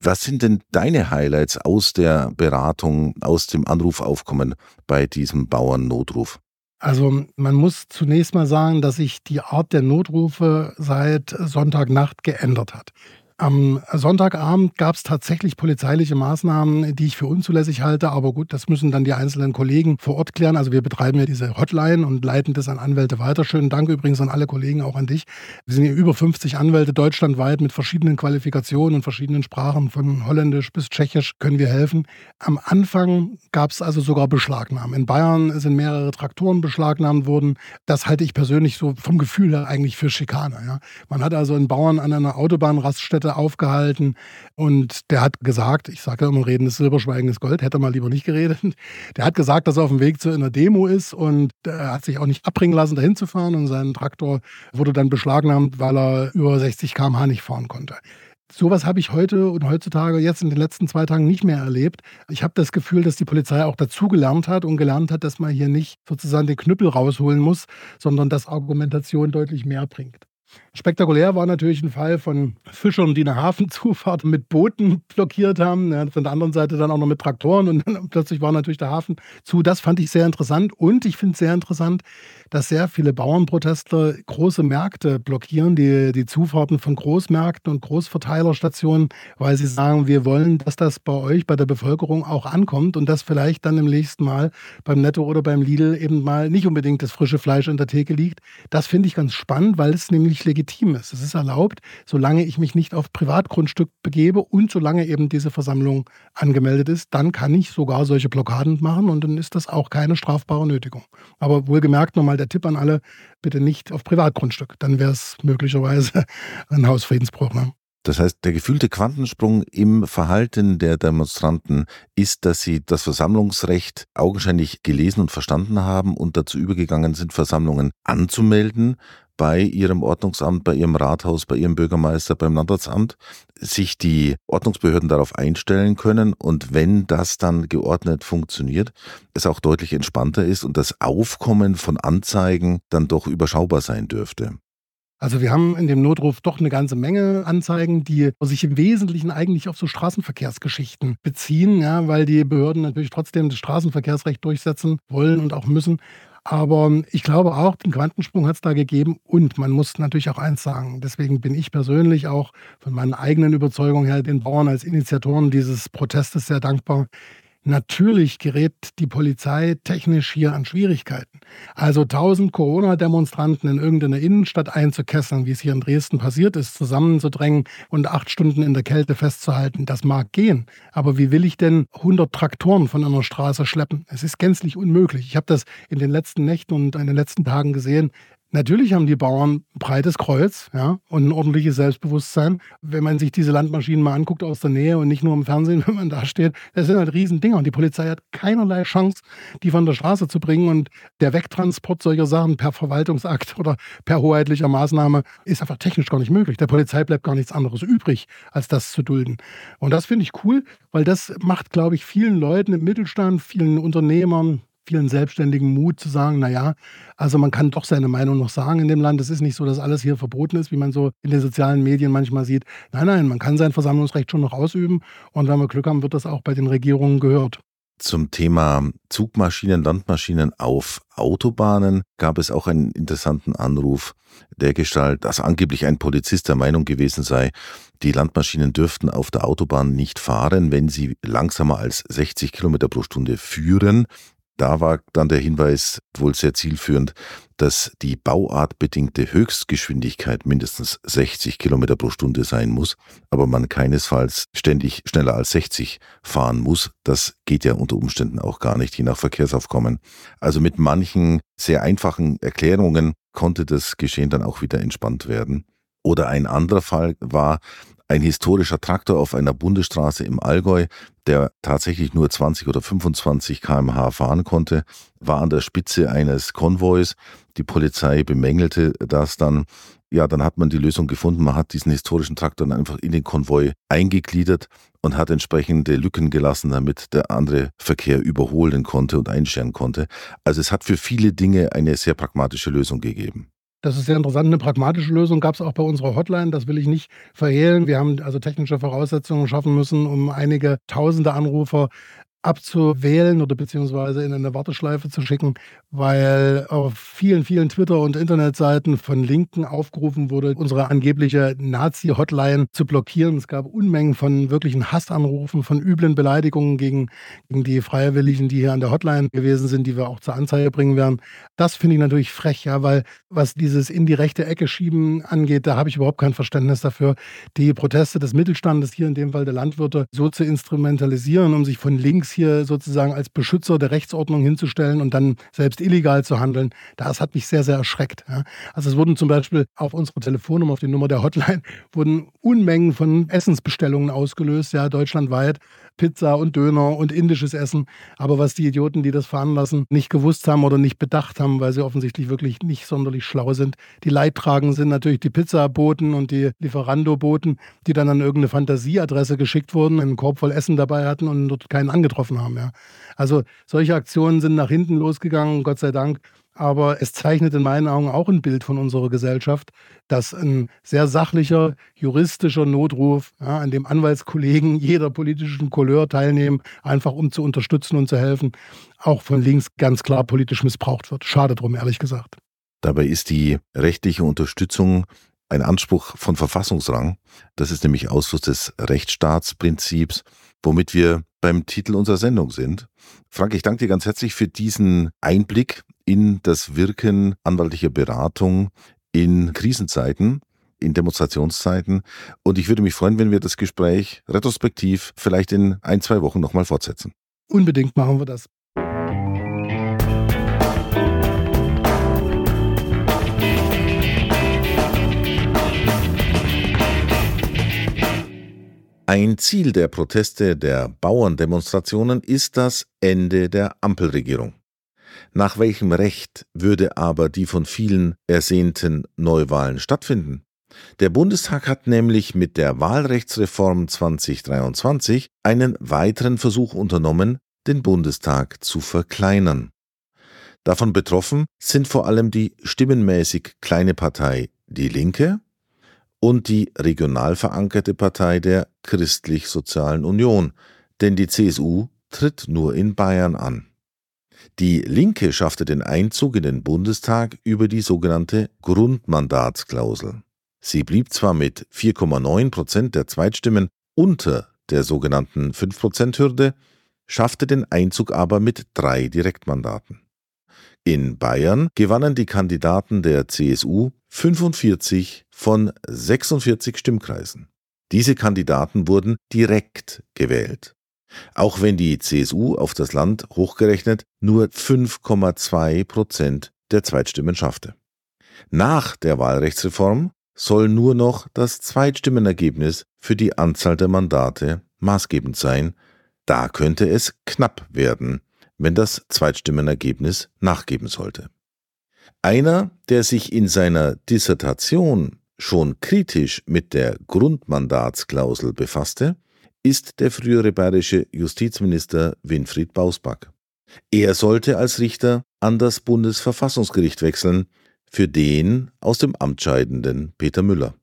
Was sind denn deine Highlights aus der Beratung, aus dem Anrufaufkommen bei diesem Bauernnotruf? Also man muss zunächst mal sagen, dass sich die Art der Notrufe seit Sonntagnacht geändert hat. Am Sonntagabend gab es tatsächlich polizeiliche Maßnahmen, die ich für unzulässig halte. Aber gut, das müssen dann die einzelnen Kollegen vor Ort klären. Also wir betreiben ja diese Hotline und leiten das an Anwälte weiter. Schönen Dank übrigens an alle Kollegen, auch an dich. Wir sind hier über 50 Anwälte deutschlandweit mit verschiedenen Qualifikationen und verschiedenen Sprachen. Von Holländisch bis Tschechisch können wir helfen. Am Anfang gab es also sogar Beschlagnahmen. In Bayern sind mehrere Traktoren beschlagnahmt worden. Das halte ich persönlich so vom Gefühl her eigentlich für Schikane. Ja. Man hat also einen Bauern an einer Autobahnraststätte Seite aufgehalten und der hat gesagt, ich sage ja immer, reden ist Silber, Schweigen ist Gold, hätte er mal lieber nicht geredet. Der hat gesagt, dass er auf dem Weg zu einer Demo ist und er hat sich auch nicht abbringen lassen, dahin zu fahren und sein Traktor wurde dann beschlagnahmt, weil er über 60 km/h nicht fahren konnte. Sowas habe ich heute und heutzutage jetzt in den letzten zwei Tagen nicht mehr erlebt. Ich habe das Gefühl, dass die Polizei auch dazugelernt hat und gelernt hat, dass man hier nicht sozusagen den Knüppel rausholen muss, sondern dass Argumentation deutlich mehr bringt. Spektakulär war natürlich ein Fall von Fischern, die eine Hafenzufahrt mit Booten blockiert haben. Ja, von der anderen Seite dann auch noch mit Traktoren und dann plötzlich war natürlich der Hafen zu. Das fand ich sehr interessant und ich finde es sehr interessant, dass sehr viele Bauernprotestler große Märkte blockieren, die, die Zufahrten von Großmärkten und Großverteilerstationen, weil sie sagen, wir wollen, dass das bei euch, bei der Bevölkerung auch ankommt und dass vielleicht dann im nächsten Mal beim Netto oder beim Lidl eben mal nicht unbedingt das frische Fleisch in der Theke liegt. Das finde ich ganz spannend, weil es nämlich legitim ist. Es ist erlaubt, solange ich mich nicht auf Privatgrundstück begebe und solange eben diese Versammlung angemeldet ist, dann kann ich sogar solche Blockaden machen und dann ist das auch keine strafbare Nötigung. Aber wohlgemerkt nochmal der Tipp an alle, bitte nicht auf Privatgrundstück. Dann wäre es möglicherweise ein Hausfriedensbruch. Ne? Das heißt, der gefühlte Quantensprung im Verhalten der Demonstranten ist, dass sie das Versammlungsrecht augenscheinlich gelesen und verstanden haben und dazu übergegangen sind, Versammlungen anzumelden, bei ihrem Ordnungsamt, bei ihrem Rathaus, bei ihrem Bürgermeister, beim Landratsamt, sich die Ordnungsbehörden darauf einstellen können und wenn das dann geordnet funktioniert, es auch deutlich entspannter ist und das Aufkommen von Anzeigen dann doch überschaubar sein dürfte. Also wir haben in dem Notruf doch eine ganze Menge Anzeigen, die sich im Wesentlichen eigentlich auf so Straßenverkehrsgeschichten beziehen, ja, weil die Behörden natürlich trotzdem das Straßenverkehrsrecht durchsetzen wollen und auch müssen. Aber ich glaube auch, den Quantensprung hat es da gegeben. Und man muss natürlich auch eins sagen. Deswegen bin ich persönlich auch von meiner eigenen Überzeugung her den Bauern als Initiatoren dieses Protestes sehr dankbar. Natürlich gerät die Polizei technisch hier an Schwierigkeiten. Also 1000 Corona-Demonstranten in irgendeine Innenstadt einzukesseln, wie es hier in Dresden passiert ist, zusammenzudrängen und acht Stunden in der Kälte festzuhalten, das mag gehen. Aber wie will ich denn 100 Traktoren von einer Straße schleppen? Es ist gänzlich unmöglich. Ich habe das in den letzten Nächten und in den letzten Tagen gesehen Natürlich haben die Bauern ein breites Kreuz ja, und ein ordentliches Selbstbewusstsein. Wenn man sich diese Landmaschinen mal anguckt aus der Nähe und nicht nur im Fernsehen, wenn man da steht, das sind halt Riesendinger. Und die Polizei hat keinerlei Chance, die von der Straße zu bringen. Und der Wegtransport solcher Sachen per Verwaltungsakt oder per hoheitlicher Maßnahme ist einfach technisch gar nicht möglich. Der Polizei bleibt gar nichts anderes übrig, als das zu dulden. Und das finde ich cool, weil das macht, glaube ich, vielen Leuten im Mittelstand, vielen Unternehmern, vielen Selbstständigen Mut zu sagen, naja, also man kann doch seine Meinung noch sagen in dem Land. Es ist nicht so, dass alles hier verboten ist, wie man so in den sozialen Medien manchmal sieht. Nein, nein, man kann sein Versammlungsrecht schon noch ausüben und wenn wir Glück haben, wird das auch bei den Regierungen gehört. Zum Thema Zugmaschinen, Landmaschinen auf Autobahnen gab es auch einen interessanten Anruf der Gestalt, dass angeblich ein Polizist der Meinung gewesen sei, die Landmaschinen dürften auf der Autobahn nicht fahren, wenn sie langsamer als 60 Kilometer pro Stunde führen. Da war dann der Hinweis wohl sehr zielführend, dass die bauartbedingte Höchstgeschwindigkeit mindestens 60 Kilometer pro Stunde sein muss, aber man keinesfalls ständig schneller als 60 fahren muss. Das geht ja unter Umständen auch gar nicht, je nach Verkehrsaufkommen. Also mit manchen sehr einfachen Erklärungen konnte das Geschehen dann auch wieder entspannt werden. Oder ein anderer Fall war, ein historischer Traktor auf einer Bundesstraße im Allgäu, der tatsächlich nur 20 oder 25 kmh fahren konnte, war an der Spitze eines Konvois. Die Polizei bemängelte das dann. Ja, dann hat man die Lösung gefunden. Man hat diesen historischen Traktor dann einfach in den Konvoi eingegliedert und hat entsprechende Lücken gelassen, damit der andere Verkehr überholen konnte und einscheren konnte. Also es hat für viele Dinge eine sehr pragmatische Lösung gegeben. Das ist sehr interessant. Eine pragmatische Lösung gab es auch bei unserer Hotline. Das will ich nicht verhehlen. Wir haben also technische Voraussetzungen schaffen müssen, um einige tausende Anrufer abzuwählen oder beziehungsweise in eine Warteschleife zu schicken, weil auf vielen, vielen Twitter- und Internetseiten von Linken aufgerufen wurde, unsere angebliche Nazi-Hotline zu blockieren. Es gab Unmengen von wirklichen Hassanrufen, von üblen Beleidigungen gegen, gegen die Freiwilligen, die hier an der Hotline gewesen sind, die wir auch zur Anzeige bringen werden. Das finde ich natürlich frech, ja, weil was dieses in die rechte Ecke schieben angeht, da habe ich überhaupt kein Verständnis dafür, die Proteste des Mittelstandes, hier in dem Fall der Landwirte, so zu instrumentalisieren, um sich von links hier sozusagen als Beschützer der Rechtsordnung hinzustellen und dann selbst illegal zu handeln, das hat mich sehr, sehr erschreckt. Also es wurden zum Beispiel auf unsere Telefonnummer, auf die Nummer der Hotline, wurden Unmengen von Essensbestellungen ausgelöst, ja, deutschlandweit. Pizza und Döner und indisches Essen. Aber was die Idioten, die das fahren lassen, nicht gewusst haben oder nicht bedacht haben, weil sie offensichtlich wirklich nicht sonderlich schlau sind. Die Leidtragenden sind natürlich die Pizzaboten und die Lieferando-Boten, die dann an irgendeine Fantasieadresse geschickt wurden, einen Korb voll Essen dabei hatten und dort keinen angetroffen haben. Ja. Also solche Aktionen sind nach hinten losgegangen, Gott sei Dank. Aber es zeichnet in meinen Augen auch ein Bild von unserer Gesellschaft, dass ein sehr sachlicher, juristischer Notruf, ja, an dem Anwaltskollegen jeder politischen Couleur teilnehmen, einfach um zu unterstützen und zu helfen, auch von links ganz klar politisch missbraucht wird. Schade drum, ehrlich gesagt. Dabei ist die rechtliche Unterstützung ein Anspruch von Verfassungsrang. Das ist nämlich Ausfluss des Rechtsstaatsprinzips, womit wir beim Titel unserer Sendung sind. Frank, ich danke dir ganz herzlich für diesen Einblick in das Wirken anwaltlicher Beratung in Krisenzeiten, in Demonstrationszeiten. Und ich würde mich freuen, wenn wir das Gespräch retrospektiv vielleicht in ein, zwei Wochen nochmal fortsetzen. Unbedingt machen wir das. Ein Ziel der Proteste der Bauerndemonstrationen ist das Ende der Ampelregierung. Nach welchem Recht würde aber die von vielen ersehnten Neuwahlen stattfinden? Der Bundestag hat nämlich mit der Wahlrechtsreform 2023 einen weiteren Versuch unternommen, den Bundestag zu verkleinern. Davon betroffen sind vor allem die stimmenmäßig kleine Partei Die Linke und die regional verankerte Partei der Christlich-Sozialen Union, denn die CSU tritt nur in Bayern an. Die Linke schaffte den Einzug in den Bundestag über die sogenannte Grundmandatsklausel. Sie blieb zwar mit 4,9 Prozent der Zweitstimmen unter der sogenannten 5-Prozent-Hürde, schaffte den Einzug aber mit drei Direktmandaten. In Bayern gewannen die Kandidaten der CSU 45 von 46 Stimmkreisen. Diese Kandidaten wurden direkt gewählt. Auch wenn die CSU auf das Land hochgerechnet nur 5,2 Prozent der Zweitstimmen schaffte. Nach der Wahlrechtsreform soll nur noch das Zweitstimmenergebnis für die Anzahl der Mandate maßgebend sein. Da könnte es knapp werden, wenn das Zweitstimmenergebnis nachgeben sollte. Einer, der sich in seiner Dissertation schon kritisch mit der Grundmandatsklausel befasste, ist der frühere bayerische Justizminister Winfried Bausback. Er sollte als Richter an das Bundesverfassungsgericht wechseln, für den aus dem Amt scheidenden Peter Müller.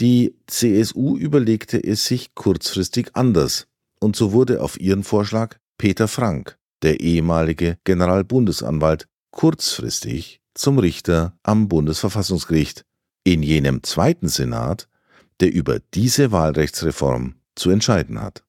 Die CSU überlegte es sich kurzfristig anders, und so wurde auf ihren Vorschlag Peter Frank, der ehemalige Generalbundesanwalt, kurzfristig zum Richter am Bundesverfassungsgericht, in jenem zweiten Senat, der über diese Wahlrechtsreform zu entscheiden hat.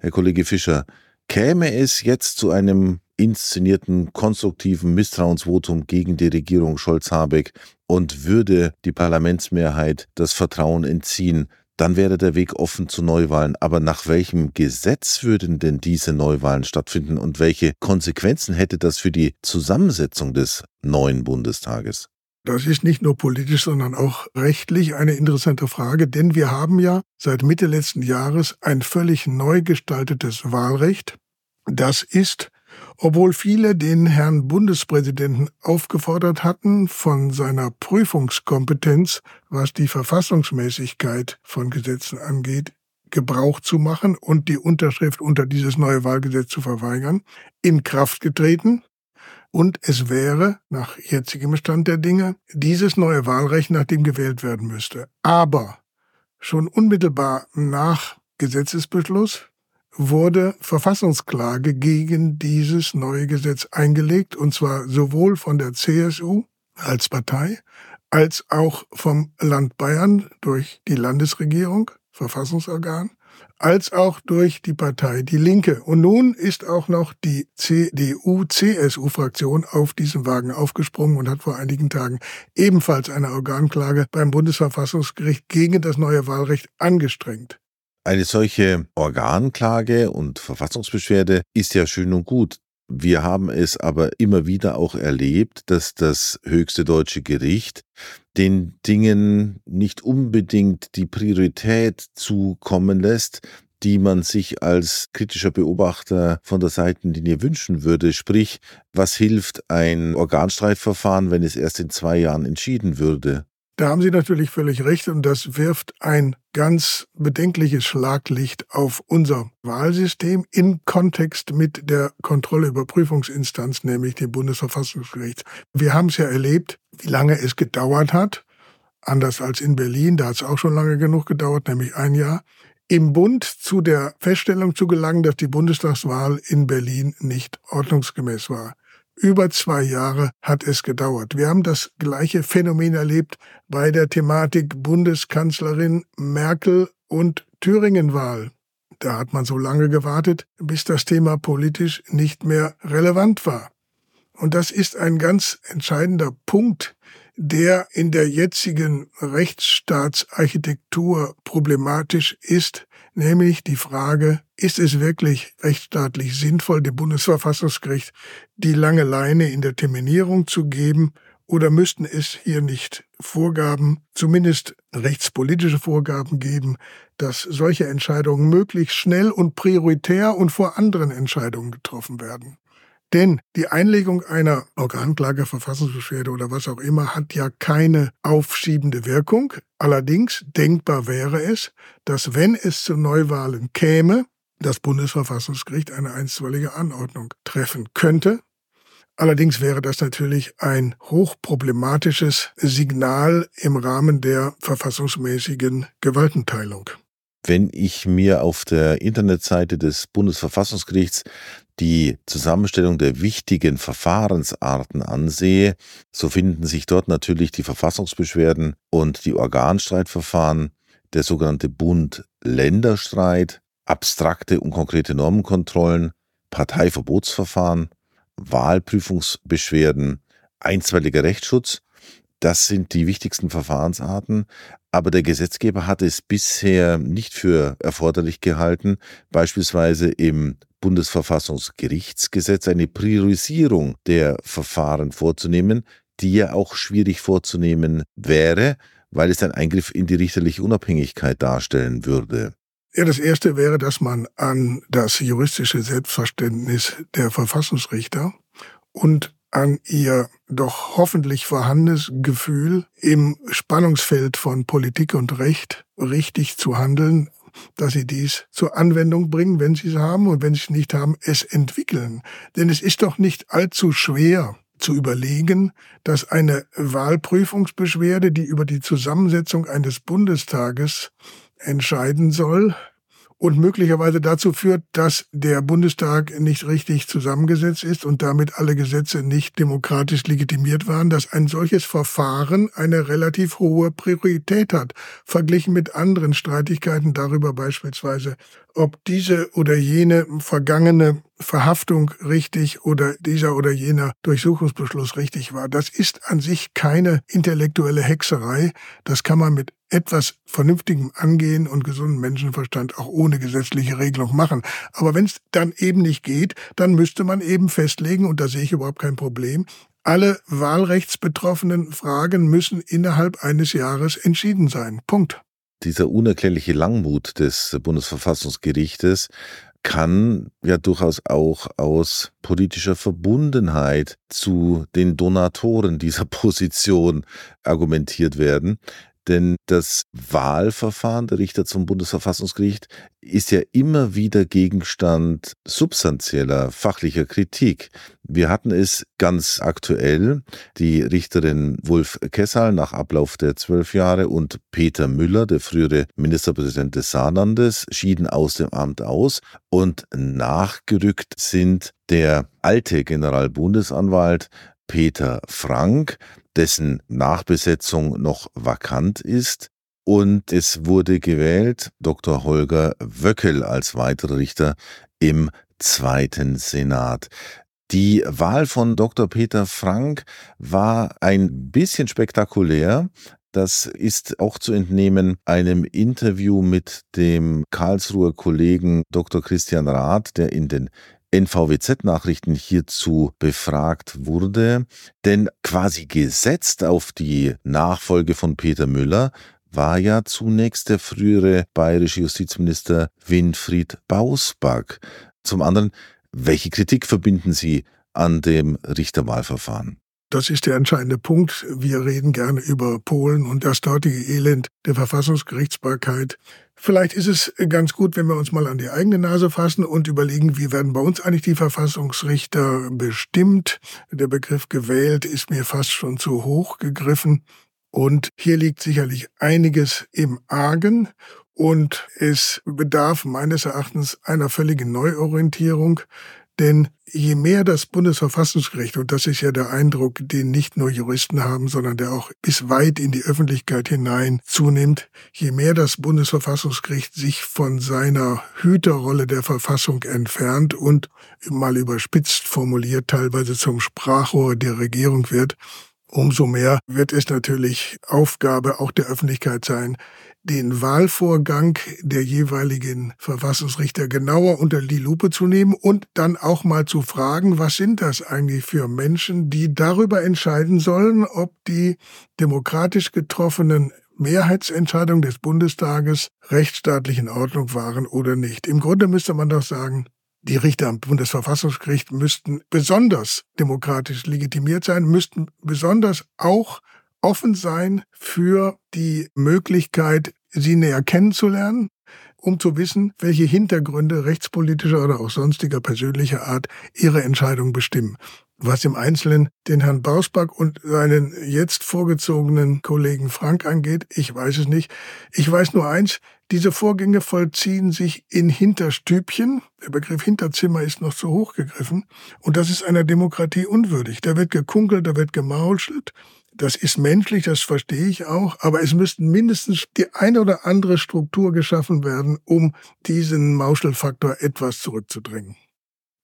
Herr Kollege Fischer, käme es jetzt zu einem inszenierten konstruktiven Misstrauensvotum gegen die Regierung Scholz-Habeck und würde die Parlamentsmehrheit das Vertrauen entziehen, dann wäre der Weg offen zu Neuwahlen. Aber nach welchem Gesetz würden denn diese Neuwahlen stattfinden und welche Konsequenzen hätte das für die Zusammensetzung des neuen Bundestages? Das ist nicht nur politisch, sondern auch rechtlich eine interessante Frage, denn wir haben ja seit Mitte letzten Jahres ein völlig neu gestaltetes Wahlrecht. Das ist, obwohl viele den Herrn Bundespräsidenten aufgefordert hatten, von seiner Prüfungskompetenz, was die Verfassungsmäßigkeit von Gesetzen angeht, Gebrauch zu machen und die Unterschrift unter dieses neue Wahlgesetz zu verweigern, in Kraft getreten und es wäre, nach jetzigem Stand der Dinge, dieses neue Wahlrecht, nach dem gewählt werden müsste. Aber schon unmittelbar nach Gesetzesbeschluss wurde Verfassungsklage gegen dieses neue Gesetz eingelegt, und zwar sowohl von der CSU als Partei als auch vom Land Bayern durch die Landesregierung, Verfassungsorgan, als auch durch die Partei Die Linke. Und nun ist auch noch die CDU-CSU-Fraktion auf diesen Wagen aufgesprungen und hat vor einigen Tagen ebenfalls eine Organklage beim Bundesverfassungsgericht gegen das neue Wahlrecht angestrengt. Eine solche Organklage und Verfassungsbeschwerde ist ja schön und gut. Wir haben es aber immer wieder auch erlebt, dass das höchste deutsche Gericht den Dingen nicht unbedingt die Priorität zukommen lässt, die man sich als kritischer Beobachter von der Seitenlinie wünschen würde. Sprich, was hilft ein Organstreitverfahren, wenn es erst in zwei Jahren entschieden würde? Da haben Sie natürlich völlig recht und das wirft ein ganz bedenkliches Schlaglicht auf unser Wahlsystem im Kontext mit der Kontrollüberprüfungsinstanz, nämlich dem Bundesverfassungsgericht. Wir haben es ja erlebt, wie lange es gedauert hat, anders als in Berlin, da hat es auch schon lange genug gedauert, nämlich ein Jahr, im Bund zu der Feststellung zu gelangen, dass die Bundestagswahl in Berlin nicht ordnungsgemäß war. Über zwei Jahre hat es gedauert. Wir haben das gleiche Phänomen erlebt bei der Thematik Bundeskanzlerin Merkel und Thüringenwahl. Da hat man so lange gewartet, bis das Thema politisch nicht mehr relevant war. Und das ist ein ganz entscheidender Punkt, der in der jetzigen Rechtsstaatsarchitektur problematisch ist, nämlich die Frage, ist es wirklich rechtsstaatlich sinnvoll, dem Bundesverfassungsgericht die lange Leine in der Terminierung zu geben, oder müssten es hier nicht Vorgaben, zumindest rechtspolitische Vorgaben geben, dass solche Entscheidungen möglichst schnell und prioritär und vor anderen Entscheidungen getroffen werden? Denn die Einlegung einer Organklage, Verfassungsbeschwerde oder was auch immer hat ja keine aufschiebende Wirkung. Allerdings denkbar wäre es, dass wenn es zu Neuwahlen käme, das Bundesverfassungsgericht eine einstweilige Anordnung treffen könnte. Allerdings wäre das natürlich ein hochproblematisches Signal im Rahmen der verfassungsmäßigen Gewaltenteilung. Wenn ich mir auf der Internetseite des Bundesverfassungsgerichts die Zusammenstellung der wichtigen Verfahrensarten ansehe, so finden sich dort natürlich die Verfassungsbeschwerden und die Organstreitverfahren, der sogenannte Bund-Länderstreit, abstrakte und konkrete Normenkontrollen, Parteiverbotsverfahren, Wahlprüfungsbeschwerden, einstweiliger Rechtsschutz Das sind die wichtigsten Verfahrensarten. Aber der Gesetzgeber hat es bisher nicht für erforderlich gehalten, beispielsweise im Bundesverfassungsgerichtsgesetz eine Priorisierung der Verfahren vorzunehmen, die ja auch schwierig vorzunehmen wäre, weil es ein Eingriff in die richterliche Unabhängigkeit darstellen würde. Ja, das erste wäre, dass man an das juristische Selbstverständnis der Verfassungsrichter und an ihr doch hoffentlich vorhandenes Gefühl, im Spannungsfeld von Politik und Recht richtig zu handeln, dass sie dies zur Anwendung bringen, wenn sie es haben und wenn sie es nicht haben, es entwickeln. Denn es ist doch nicht allzu schwer zu überlegen, dass eine Wahlprüfungsbeschwerde, die über die Zusammensetzung eines Bundestages entscheiden soll, und möglicherweise dazu führt, dass der Bundestag nicht richtig zusammengesetzt ist und damit alle Gesetze nicht demokratisch legitimiert waren, dass ein solches Verfahren eine relativ hohe Priorität hat, verglichen mit anderen Streitigkeiten darüber beispielsweise, ob diese oder jene vergangene Verhaftung richtig oder dieser oder jener Durchsuchungsbeschluss richtig war. Das ist an sich keine intellektuelle Hexerei. Das kann man mit etwas vernünftigem Angehen und gesunden Menschenverstand auch ohne gesetzliche Regelung machen. Aber wenn es dann eben nicht geht, dann müsste man eben festlegen, und da sehe ich überhaupt kein Problem, alle wahlrechtsbetroffenen Fragen müssen innerhalb eines Jahres entschieden sein. Punkt. Dieser unerklärliche Langmut des Bundesverfassungsgerichtes kann ja durchaus auch aus politischer Verbundenheit zu den Donatoren dieser Position argumentiert werden. Denn das Wahlverfahren der Richter zum Bundesverfassungsgericht ist ja immer wieder Gegenstand substanzieller fachlicher Kritik. Wir hatten es ganz aktuell, die Richterin Wolf Kessal nach Ablauf der zwölf Jahre und Peter Müller, der frühere Ministerpräsident des Saarlandes, schieden aus dem Amt aus und nachgerückt sind der alte Generalbundesanwalt Peter Frank, dessen Nachbesetzung noch vakant ist. Und es wurde gewählt Dr. Holger Wöckel als weiterer Richter im zweiten Senat. Die Wahl von Dr. Peter Frank war ein bisschen spektakulär. Das ist auch zu entnehmen einem Interview mit dem Karlsruher Kollegen Dr. Christian Rath, der in den NVWZ-Nachrichten hierzu befragt wurde. Denn quasi gesetzt auf die Nachfolge von Peter Müller war ja zunächst der frühere bayerische Justizminister Winfried Bausback. Zum anderen, welche Kritik verbinden Sie an dem Richterwahlverfahren? Das ist der entscheidende Punkt. Wir reden gerne über Polen und das dortige Elend der Verfassungsgerichtsbarkeit. Vielleicht ist es ganz gut, wenn wir uns mal an die eigene Nase fassen und überlegen, wie werden bei uns eigentlich die Verfassungsrichter bestimmt. Der Begriff gewählt ist mir fast schon zu hoch gegriffen. Und hier liegt sicherlich einiges im Argen. Und es bedarf meines Erachtens einer völligen Neuorientierung. Denn je mehr das Bundesverfassungsgericht, und das ist ja der Eindruck, den nicht nur Juristen haben, sondern der auch bis weit in die Öffentlichkeit hinein zunimmt, je mehr das Bundesverfassungsgericht sich von seiner Hüterrolle der Verfassung entfernt und mal überspitzt formuliert teilweise zum Sprachrohr der Regierung wird, umso mehr wird es natürlich Aufgabe auch der Öffentlichkeit sein, den Wahlvorgang der jeweiligen Verfassungsrichter genauer unter die Lupe zu nehmen und dann auch mal zu fragen, was sind das eigentlich für Menschen, die darüber entscheiden sollen, ob die demokratisch getroffenen Mehrheitsentscheidungen des Bundestages rechtsstaatlich in Ordnung waren oder nicht. Im Grunde müsste man doch sagen, die Richter am Bundesverfassungsgericht müssten besonders demokratisch legitimiert sein, müssten besonders auch offen sein für die Möglichkeit, sie näher kennenzulernen, um zu wissen, welche Hintergründe rechtspolitischer oder auch sonstiger persönlicher Art ihre Entscheidung bestimmen. Was im Einzelnen den Herrn Bausback und seinen jetzt vorgezogenen Kollegen Frank angeht, ich weiß es nicht. Ich weiß nur eins, diese Vorgänge vollziehen sich in Hinterstübchen. Der Begriff Hinterzimmer ist noch zu hoch gegriffen. Und das ist einer Demokratie unwürdig. Da wird gekunkelt, da wird gemauschelt. Das ist menschlich, das verstehe ich auch, aber es müssten mindestens die eine oder andere Struktur geschaffen werden, um diesen Mauschelfaktor etwas zurückzudrängen.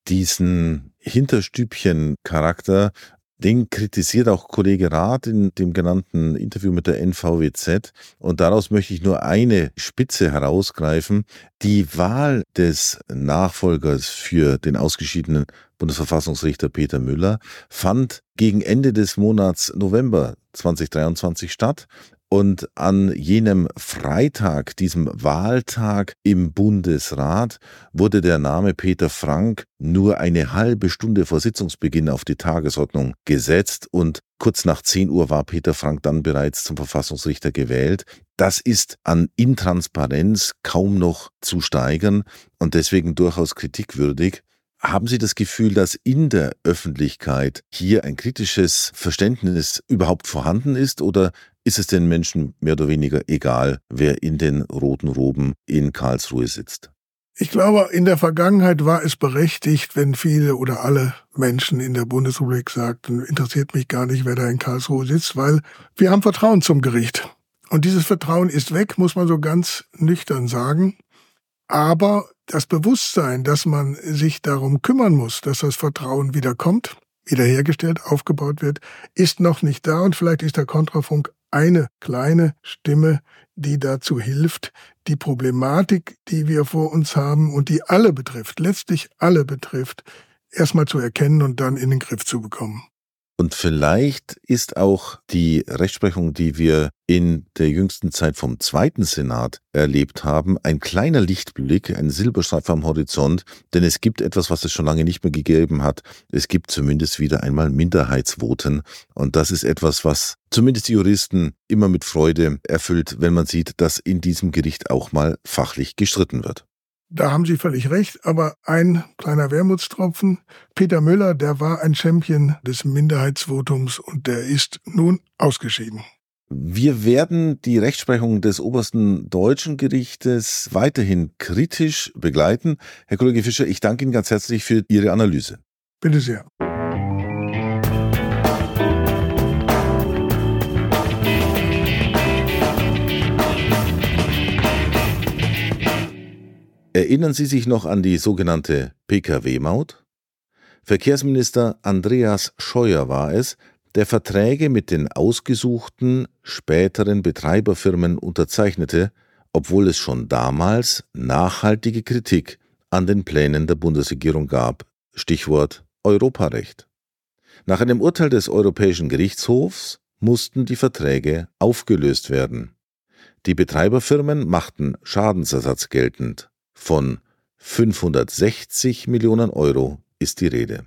Diesen Hinterstübchen-Charakter Den kritisiert auch Kollege Rath in dem genannten Interview mit der NVWZ. Und daraus möchte ich nur eine Spitze herausgreifen. Die Wahl des Nachfolgers für den ausgeschiedenen Bundesverfassungsrichter Peter Müller fand gegen Ende des Monats November 2023 statt. Und an jenem Freitag, diesem Wahltag im Bundesrat, wurde der Name Peter Frank nur eine halbe Stunde vor Sitzungsbeginn auf die Tagesordnung gesetzt und kurz nach 10 Uhr war Peter Frank dann bereits zum Verfassungsrichter gewählt. Das ist an Intransparenz kaum noch zu steigern und deswegen durchaus kritikwürdig. Haben Sie das Gefühl, dass in der Öffentlichkeit hier ein kritisches Verständnis überhaupt vorhanden ist oder ist es den Menschen mehr oder weniger egal, wer in den roten Roben in Karlsruhe sitzt? Ich glaube, in der Vergangenheit war es berechtigt, wenn viele oder alle Menschen in der Bundesrepublik sagten, interessiert mich gar nicht, wer da in Karlsruhe sitzt, weil wir haben Vertrauen zum Gericht. Und dieses Vertrauen ist weg, muss man so ganz nüchtern sagen. Aber das Bewusstsein, dass man sich darum kümmern muss, dass das Vertrauen wieder kommt, wiederhergestellt, aufgebaut wird, ist noch nicht da. Und vielleicht ist der Kontrafunk eine kleine Stimme, die dazu hilft, die Problematik, die wir vor uns haben und die alle betrifft, letztlich alle betrifft, erstmal zu erkennen und dann in den Griff zu bekommen. Und vielleicht ist auch die Rechtsprechung, die wir in der jüngsten Zeit vom zweiten Senat erlebt haben, ein kleiner Lichtblick, ein Silberstreif am Horizont, denn es gibt etwas, was es schon lange nicht mehr gegeben hat. Es gibt zumindest wieder einmal Minderheitsvoten. Und das ist etwas, was zumindest die Juristen immer mit Freude erfüllt, wenn man sieht, dass in diesem Gericht auch mal fachlich gestritten wird. Da haben Sie völlig recht, aber ein kleiner Wermutstropfen. Peter Müller, der war ein Champion des Minderheitsvotums und der ist nun ausgeschieden. Wir werden die Rechtsprechung des obersten deutschen Gerichtes weiterhin kritisch begleiten. Herr Kollege Fischer, ich danke Ihnen ganz herzlich für Ihre Analyse. Bitte sehr. Erinnern Sie sich noch an die sogenannte Pkw-Maut? Verkehrsminister Andreas Scheuer war es, der Verträge mit den ausgesuchten späteren Betreiberfirmen unterzeichnete, obwohl es schon damals nachhaltige Kritik an den Plänen der Bundesregierung gab, Stichwort Europarecht. Nach einem Urteil des Europäischen Gerichtshofs mussten die Verträge aufgelöst werden. Die Betreiberfirmen machten Schadensersatz geltend. Von 560 Millionen Euro ist die Rede.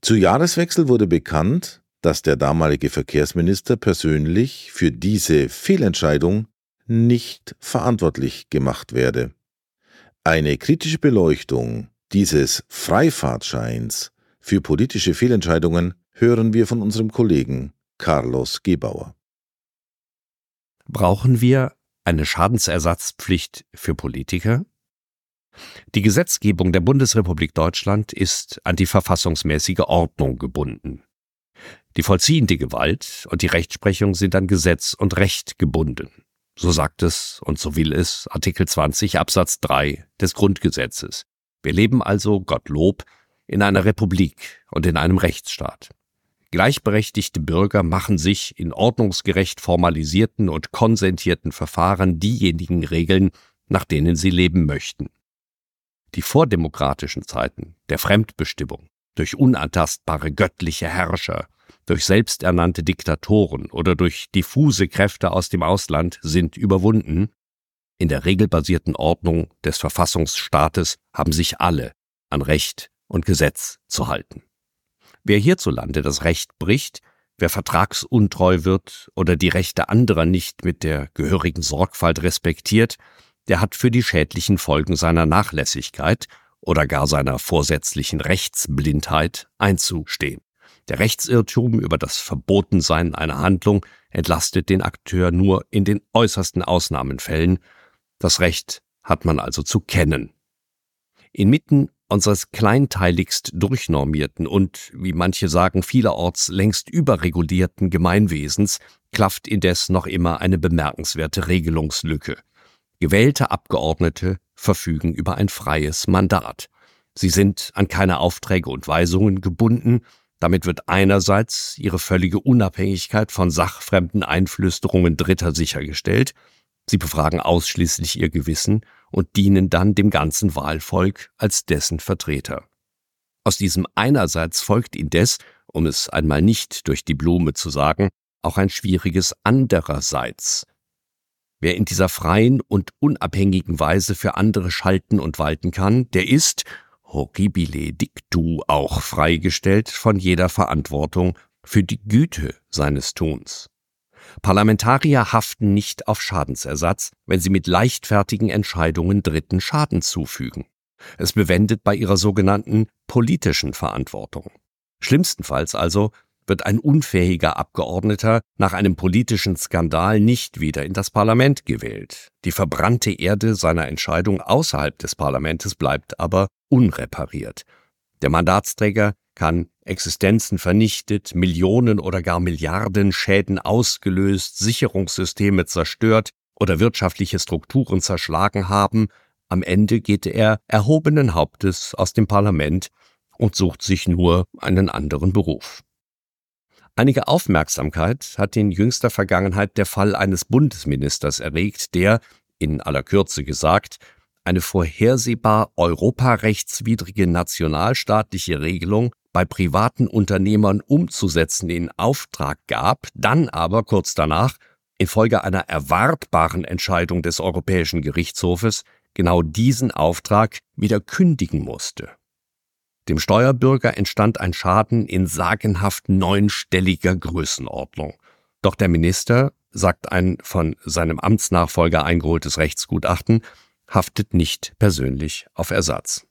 Zu Jahreswechsel wurde bekannt, dass der damalige Verkehrsminister persönlich für diese Fehlentscheidung nicht verantwortlich gemacht werde. Eine kritische Beleuchtung dieses Freifahrtscheins für politische Fehlentscheidungen hören wir von unserem Kollegen Carlos Gebauer. Brauchen wir eine Schadensersatzpflicht für Politiker? Die Gesetzgebung der Bundesrepublik Deutschland ist an die verfassungsmäßige Ordnung gebunden. Die vollziehende Gewalt und die Rechtsprechung sind an Gesetz und Recht gebunden. So sagt es und so will es Artikel 20 Absatz 3 des Grundgesetzes. Wir leben also, Gottlob, in einer Republik und in einem Rechtsstaat. Gleichberechtigte Bürger machen sich in ordnungsgerecht formalisierten und konsentierten Verfahren diejenigen Regeln, nach denen sie leben möchten. Die vordemokratischen Zeiten der Fremdbestimmung durch unantastbare göttliche Herrscher, durch selbsternannte Diktatoren oder durch diffuse Kräfte aus dem Ausland sind überwunden. In der regelbasierten Ordnung des Verfassungsstaates haben sich alle an Recht und Gesetz zu halten. Wer hierzulande das Recht bricht, wer vertragsuntreu wird oder die Rechte anderer nicht mit der gehörigen Sorgfalt respektiert, der hat für die schädlichen Folgen seiner Nachlässigkeit oder gar seiner vorsätzlichen Rechtsblindheit einzustehen. Der Rechtsirrtum über das Verbotensein einer Handlung entlastet den Akteur nur in den äußersten Ausnahmenfällen. Das Recht hat man also zu kennen. Inmitten unseres kleinteiligst durchnormierten und, wie manche sagen, vielerorts längst überregulierten Gemeinwesens klafft indes noch immer eine bemerkenswerte Regelungslücke. Gewählte Abgeordnete verfügen über ein freies Mandat. Sie sind an keine Aufträge und Weisungen gebunden, Damit wird einerseits ihre völlige Unabhängigkeit von sachfremden Einflüsterungen Dritter sichergestellt, sie befragen ausschließlich ihr Gewissen und dienen dann dem ganzen Wahlvolk als dessen Vertreter. Aus diesem einerseits folgt indes, um es einmal nicht durch die Blume zu sagen, auch ein schwieriges andererseits. Wer in dieser freien und unabhängigen Weise für andere schalten und walten kann, der ist, horribile dictu, auch freigestellt von jeder Verantwortung für die Güte seines Tuns. Parlamentarier haften nicht auf Schadensersatz, wenn sie mit leichtfertigen Entscheidungen Dritten Schaden zufügen. Es bewendet bei ihrer sogenannten politischen Verantwortung. Schlimmstenfalls also wird ein unfähiger Abgeordneter nach einem politischen Skandal nicht wieder in das Parlament gewählt. Die verbrannte Erde seiner Entscheidung außerhalb des Parlaments bleibt aber unrepariert. Der Mandatsträger kann Existenzen vernichtet, Millionen oder gar Milliarden Schäden ausgelöst, Sicherungssysteme zerstört oder wirtschaftliche Strukturen zerschlagen haben, am Ende geht er erhobenen Hauptes aus dem Parlament und sucht sich nur einen anderen Beruf. Einige Aufmerksamkeit hat in jüngster Vergangenheit der Fall eines Bundesministers erregt, der, in aller Kürze gesagt, eine vorhersehbar europarechtswidrige nationalstaatliche Regelung bei privaten Unternehmern umzusetzen in Auftrag gab, dann aber kurz danach infolge einer erwartbaren Entscheidung des Europäischen Gerichtshofes genau diesen Auftrag wieder kündigen musste. Dem Steuerbürger entstand ein Schaden in sagenhaft neunstelliger Größenordnung. Doch der Minister, sagt ein von seinem Amtsnachfolger eingeholtes Rechtsgutachten, haftet nicht persönlich auf Ersatz.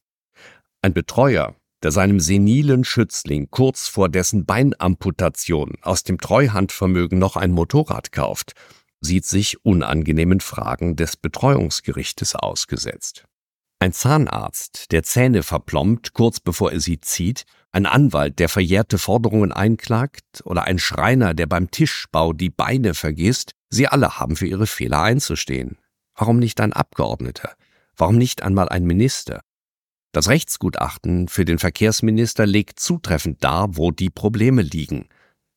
Ein Betreuer, der seinem senilen Schützling kurz vor dessen Beinamputation aus dem Treuhandvermögen noch ein Motorrad kauft, sieht sich unangenehmen Fragen des Betreuungsgerichtes ausgesetzt. Ein Zahnarzt, der Zähne verplombt, kurz bevor er sie zieht, ein Anwalt, der verjährte Forderungen einklagt, oder ein Schreiner, der beim Tischbau die Beine vergisst, sie alle haben für ihre Fehler einzustehen. Warum nicht ein Abgeordneter? Warum nicht einmal ein Minister? Das Rechtsgutachten für den Verkehrsminister legt zutreffend dar, wo die Probleme liegen.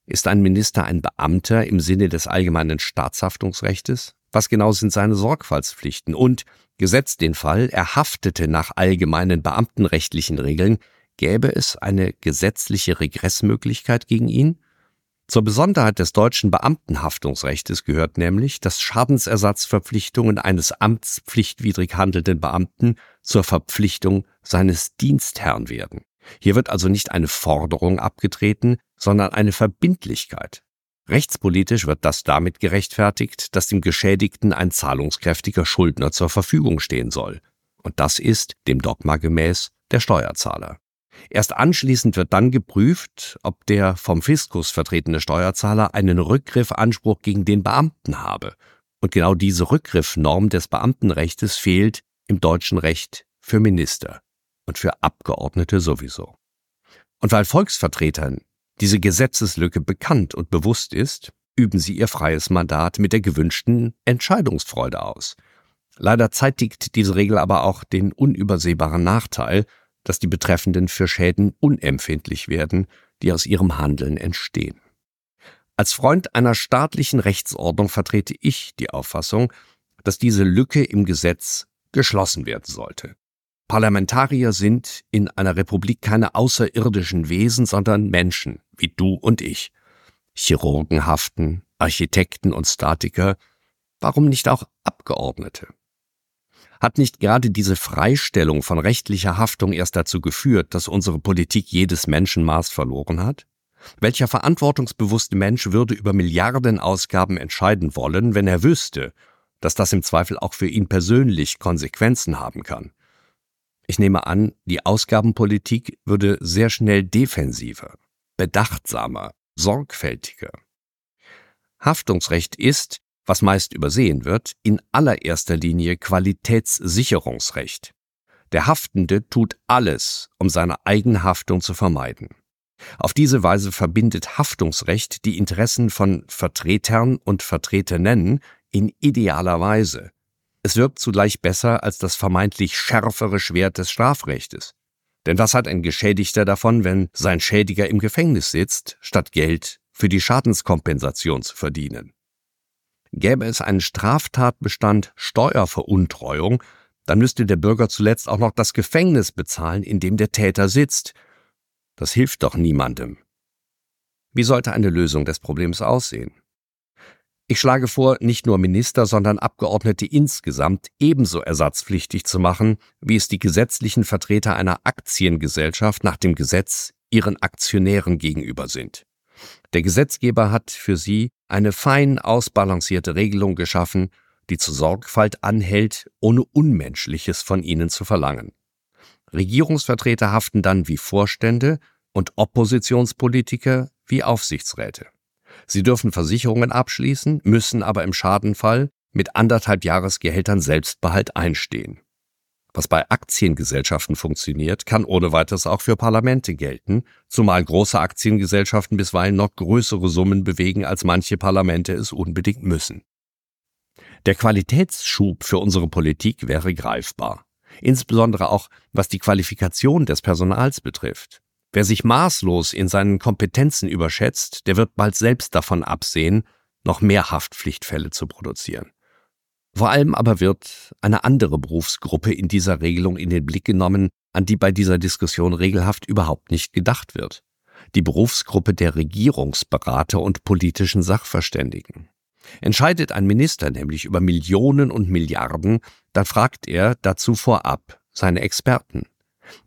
Ist ein Minister ein Beamter im Sinne des allgemeinen Staatshaftungsrechtes? Was genau sind seine Sorgfaltspflichten? Und Gesetzt den Fall, er haftete nach allgemeinen beamtenrechtlichen Regeln, gäbe es eine gesetzliche Regressmöglichkeit gegen ihn? Zur Besonderheit des deutschen Beamtenhaftungsrechtes gehört nämlich, dass Schadensersatzverpflichtungen eines amtspflichtwidrig handelnden Beamten zur Verpflichtung seines Dienstherrn werden. Hier wird also nicht eine Forderung abgetreten, sondern eine Verbindlichkeit. Rechtspolitisch wird das damit gerechtfertigt, dass dem Geschädigten ein zahlungskräftiger Schuldner zur Verfügung stehen soll. Und das ist, dem Dogma gemäß, der Steuerzahler. Erst anschließend wird dann geprüft, ob der vom Fiskus vertretene Steuerzahler einen Rückgriffanspruch gegen den Beamten habe. Und genau diese Rückgriffnorm des Beamtenrechtes fehlt im deutschen Recht für Minister und für Abgeordnete sowieso. Und weil Volksvertretern diese Gesetzeslücke bekannt und bewusst ist, üben sie ihr freies Mandat mit der gewünschten Entscheidungsfreude aus. Leider zeitigt diese Regel aber auch den unübersehbaren Nachteil, dass die Betreffenden für Schäden unempfindlich werden, die aus ihrem Handeln entstehen. Als Freund einer staatlichen Rechtsordnung vertrete ich die Auffassung, dass diese Lücke im Gesetz geschlossen werden sollte. Parlamentarier sind in einer Republik keine außerirdischen Wesen, sondern Menschen, wie du und ich. Chirurgen haften, Architekten und Statiker, warum nicht auch Abgeordnete? Hat nicht gerade diese Freistellung von rechtlicher Haftung erst dazu geführt, dass unsere Politik jedes Menschenmaß verloren hat? Welcher verantwortungsbewusste Mensch würde über Milliardenausgaben entscheiden wollen, wenn er wüsste, dass das im Zweifel auch für ihn persönlich Konsequenzen haben kann? Ich nehme an, die Ausgabenpolitik würde sehr schnell defensiver, bedachtsamer, sorgfältiger. Haftungsrecht ist, was meist übersehen wird, in allererster Linie Qualitätssicherungsrecht. Der Haftende tut alles, um seine Eigenhaftung zu vermeiden. Auf diese Weise verbindet Haftungsrecht die Interessen von Vertretern und Vertreterinnen in idealer Weise es wirkt zugleich besser als das vermeintlich schärfere Schwert des Strafrechtes. Denn was hat ein Geschädigter davon, wenn sein Schädiger im Gefängnis sitzt, statt Geld für die Schadenskompensation zu verdienen? Gäbe es einen Straftatbestand Steuerveruntreuung, dann müsste der Bürger zuletzt auch noch das Gefängnis bezahlen, in dem der Täter sitzt. Das hilft doch niemandem. Wie sollte eine Lösung des Problems aussehen? Ich schlage vor, nicht nur Minister, sondern Abgeordnete insgesamt ebenso ersatzpflichtig zu machen, wie es die gesetzlichen Vertreter einer Aktiengesellschaft nach dem Gesetz ihren Aktionären gegenüber sind. Der Gesetzgeber hat für sie eine fein ausbalancierte Regelung geschaffen, die zur Sorgfalt anhält, ohne Unmenschliches von ihnen zu verlangen. Regierungsvertreter haften dann wie Vorstände und Oppositionspolitiker wie Aufsichtsräte. Sie dürfen Versicherungen abschließen, müssen aber im Schadenfall mit anderthalb Jahresgehältern Selbstbehalt einstehen. Was bei Aktiengesellschaften funktioniert, kann ohne weiteres auch für Parlamente gelten, zumal große Aktiengesellschaften bisweilen noch größere Summen bewegen, als manche Parlamente es unbedingt müssen. Der Qualitätsschub für unsere Politik wäre greifbar, insbesondere auch was die Qualifikation des Personals betrifft. Wer sich maßlos in seinen Kompetenzen überschätzt, der wird bald selbst davon absehen, noch mehr Haftpflichtfälle zu produzieren. Vor allem aber wird eine andere Berufsgruppe in dieser Regelung in den Blick genommen, an die bei dieser Diskussion regelhaft überhaupt nicht gedacht wird. Die Berufsgruppe der Regierungsberater und politischen Sachverständigen. Entscheidet ein Minister nämlich über Millionen und Milliarden, dann fragt er dazu vorab seine Experten.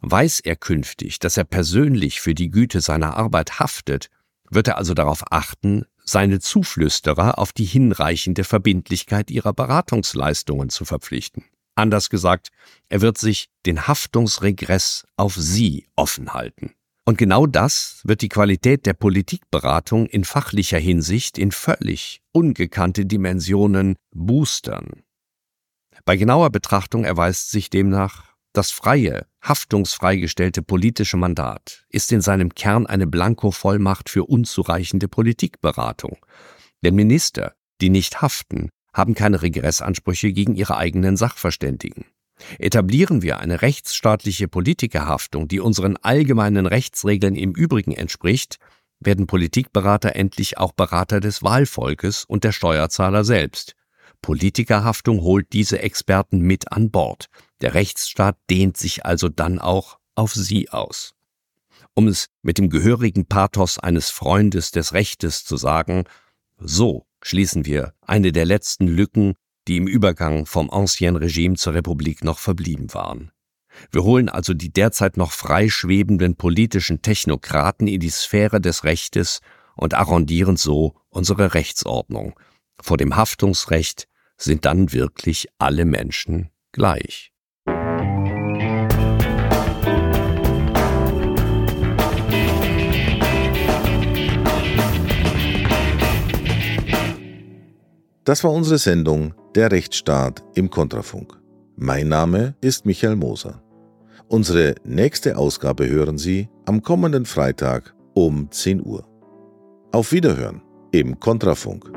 Weiß er künftig, dass er persönlich für die Güte seiner Arbeit haftet, wird er also darauf achten, seine Zuflüsterer auf die hinreichende Verbindlichkeit ihrer Beratungsleistungen zu verpflichten. Anders gesagt, er wird sich den Haftungsregress auf sie offen halten. Und genau das wird die Qualität der Politikberatung in fachlicher Hinsicht in völlig ungekannte Dimensionen boostern. Bei genauer Betrachtung erweist sich demnach, das freie, haftungsfreigestellte politische Mandat ist in seinem Kern eine Blankovollmacht für unzureichende Politikberatung. Denn Minister, die nicht haften, haben keine Regressansprüche gegen ihre eigenen Sachverständigen. Etablieren wir eine rechtsstaatliche Politikerhaftung, die unseren allgemeinen Rechtsregeln im Übrigen entspricht, werden Politikberater endlich auch Berater des Wahlvolkes und der Steuerzahler selbst. Politikerhaftung holt diese Experten mit an Bord. Der Rechtsstaat dehnt sich also dann auch auf sie aus. Um es mit dem gehörigen Pathos eines Freundes des Rechtes zu sagen, so schließen wir eine der letzten Lücken, die im Übergang vom Ancien Regime zur Republik noch verblieben waren. Wir holen also die derzeit noch frei schwebenden politischen Technokraten in die Sphäre des Rechtes und arrondieren so unsere Rechtsordnung. Vor dem Haftungsrecht sind dann wirklich alle Menschen gleich. Das war unsere Sendung Der Rechtsstaat im Kontrafunk. Mein Name ist Michael Moser. Unsere nächste Ausgabe hören Sie am kommenden Freitag um 10 Uhr. Auf Wiederhören im Kontrafunk.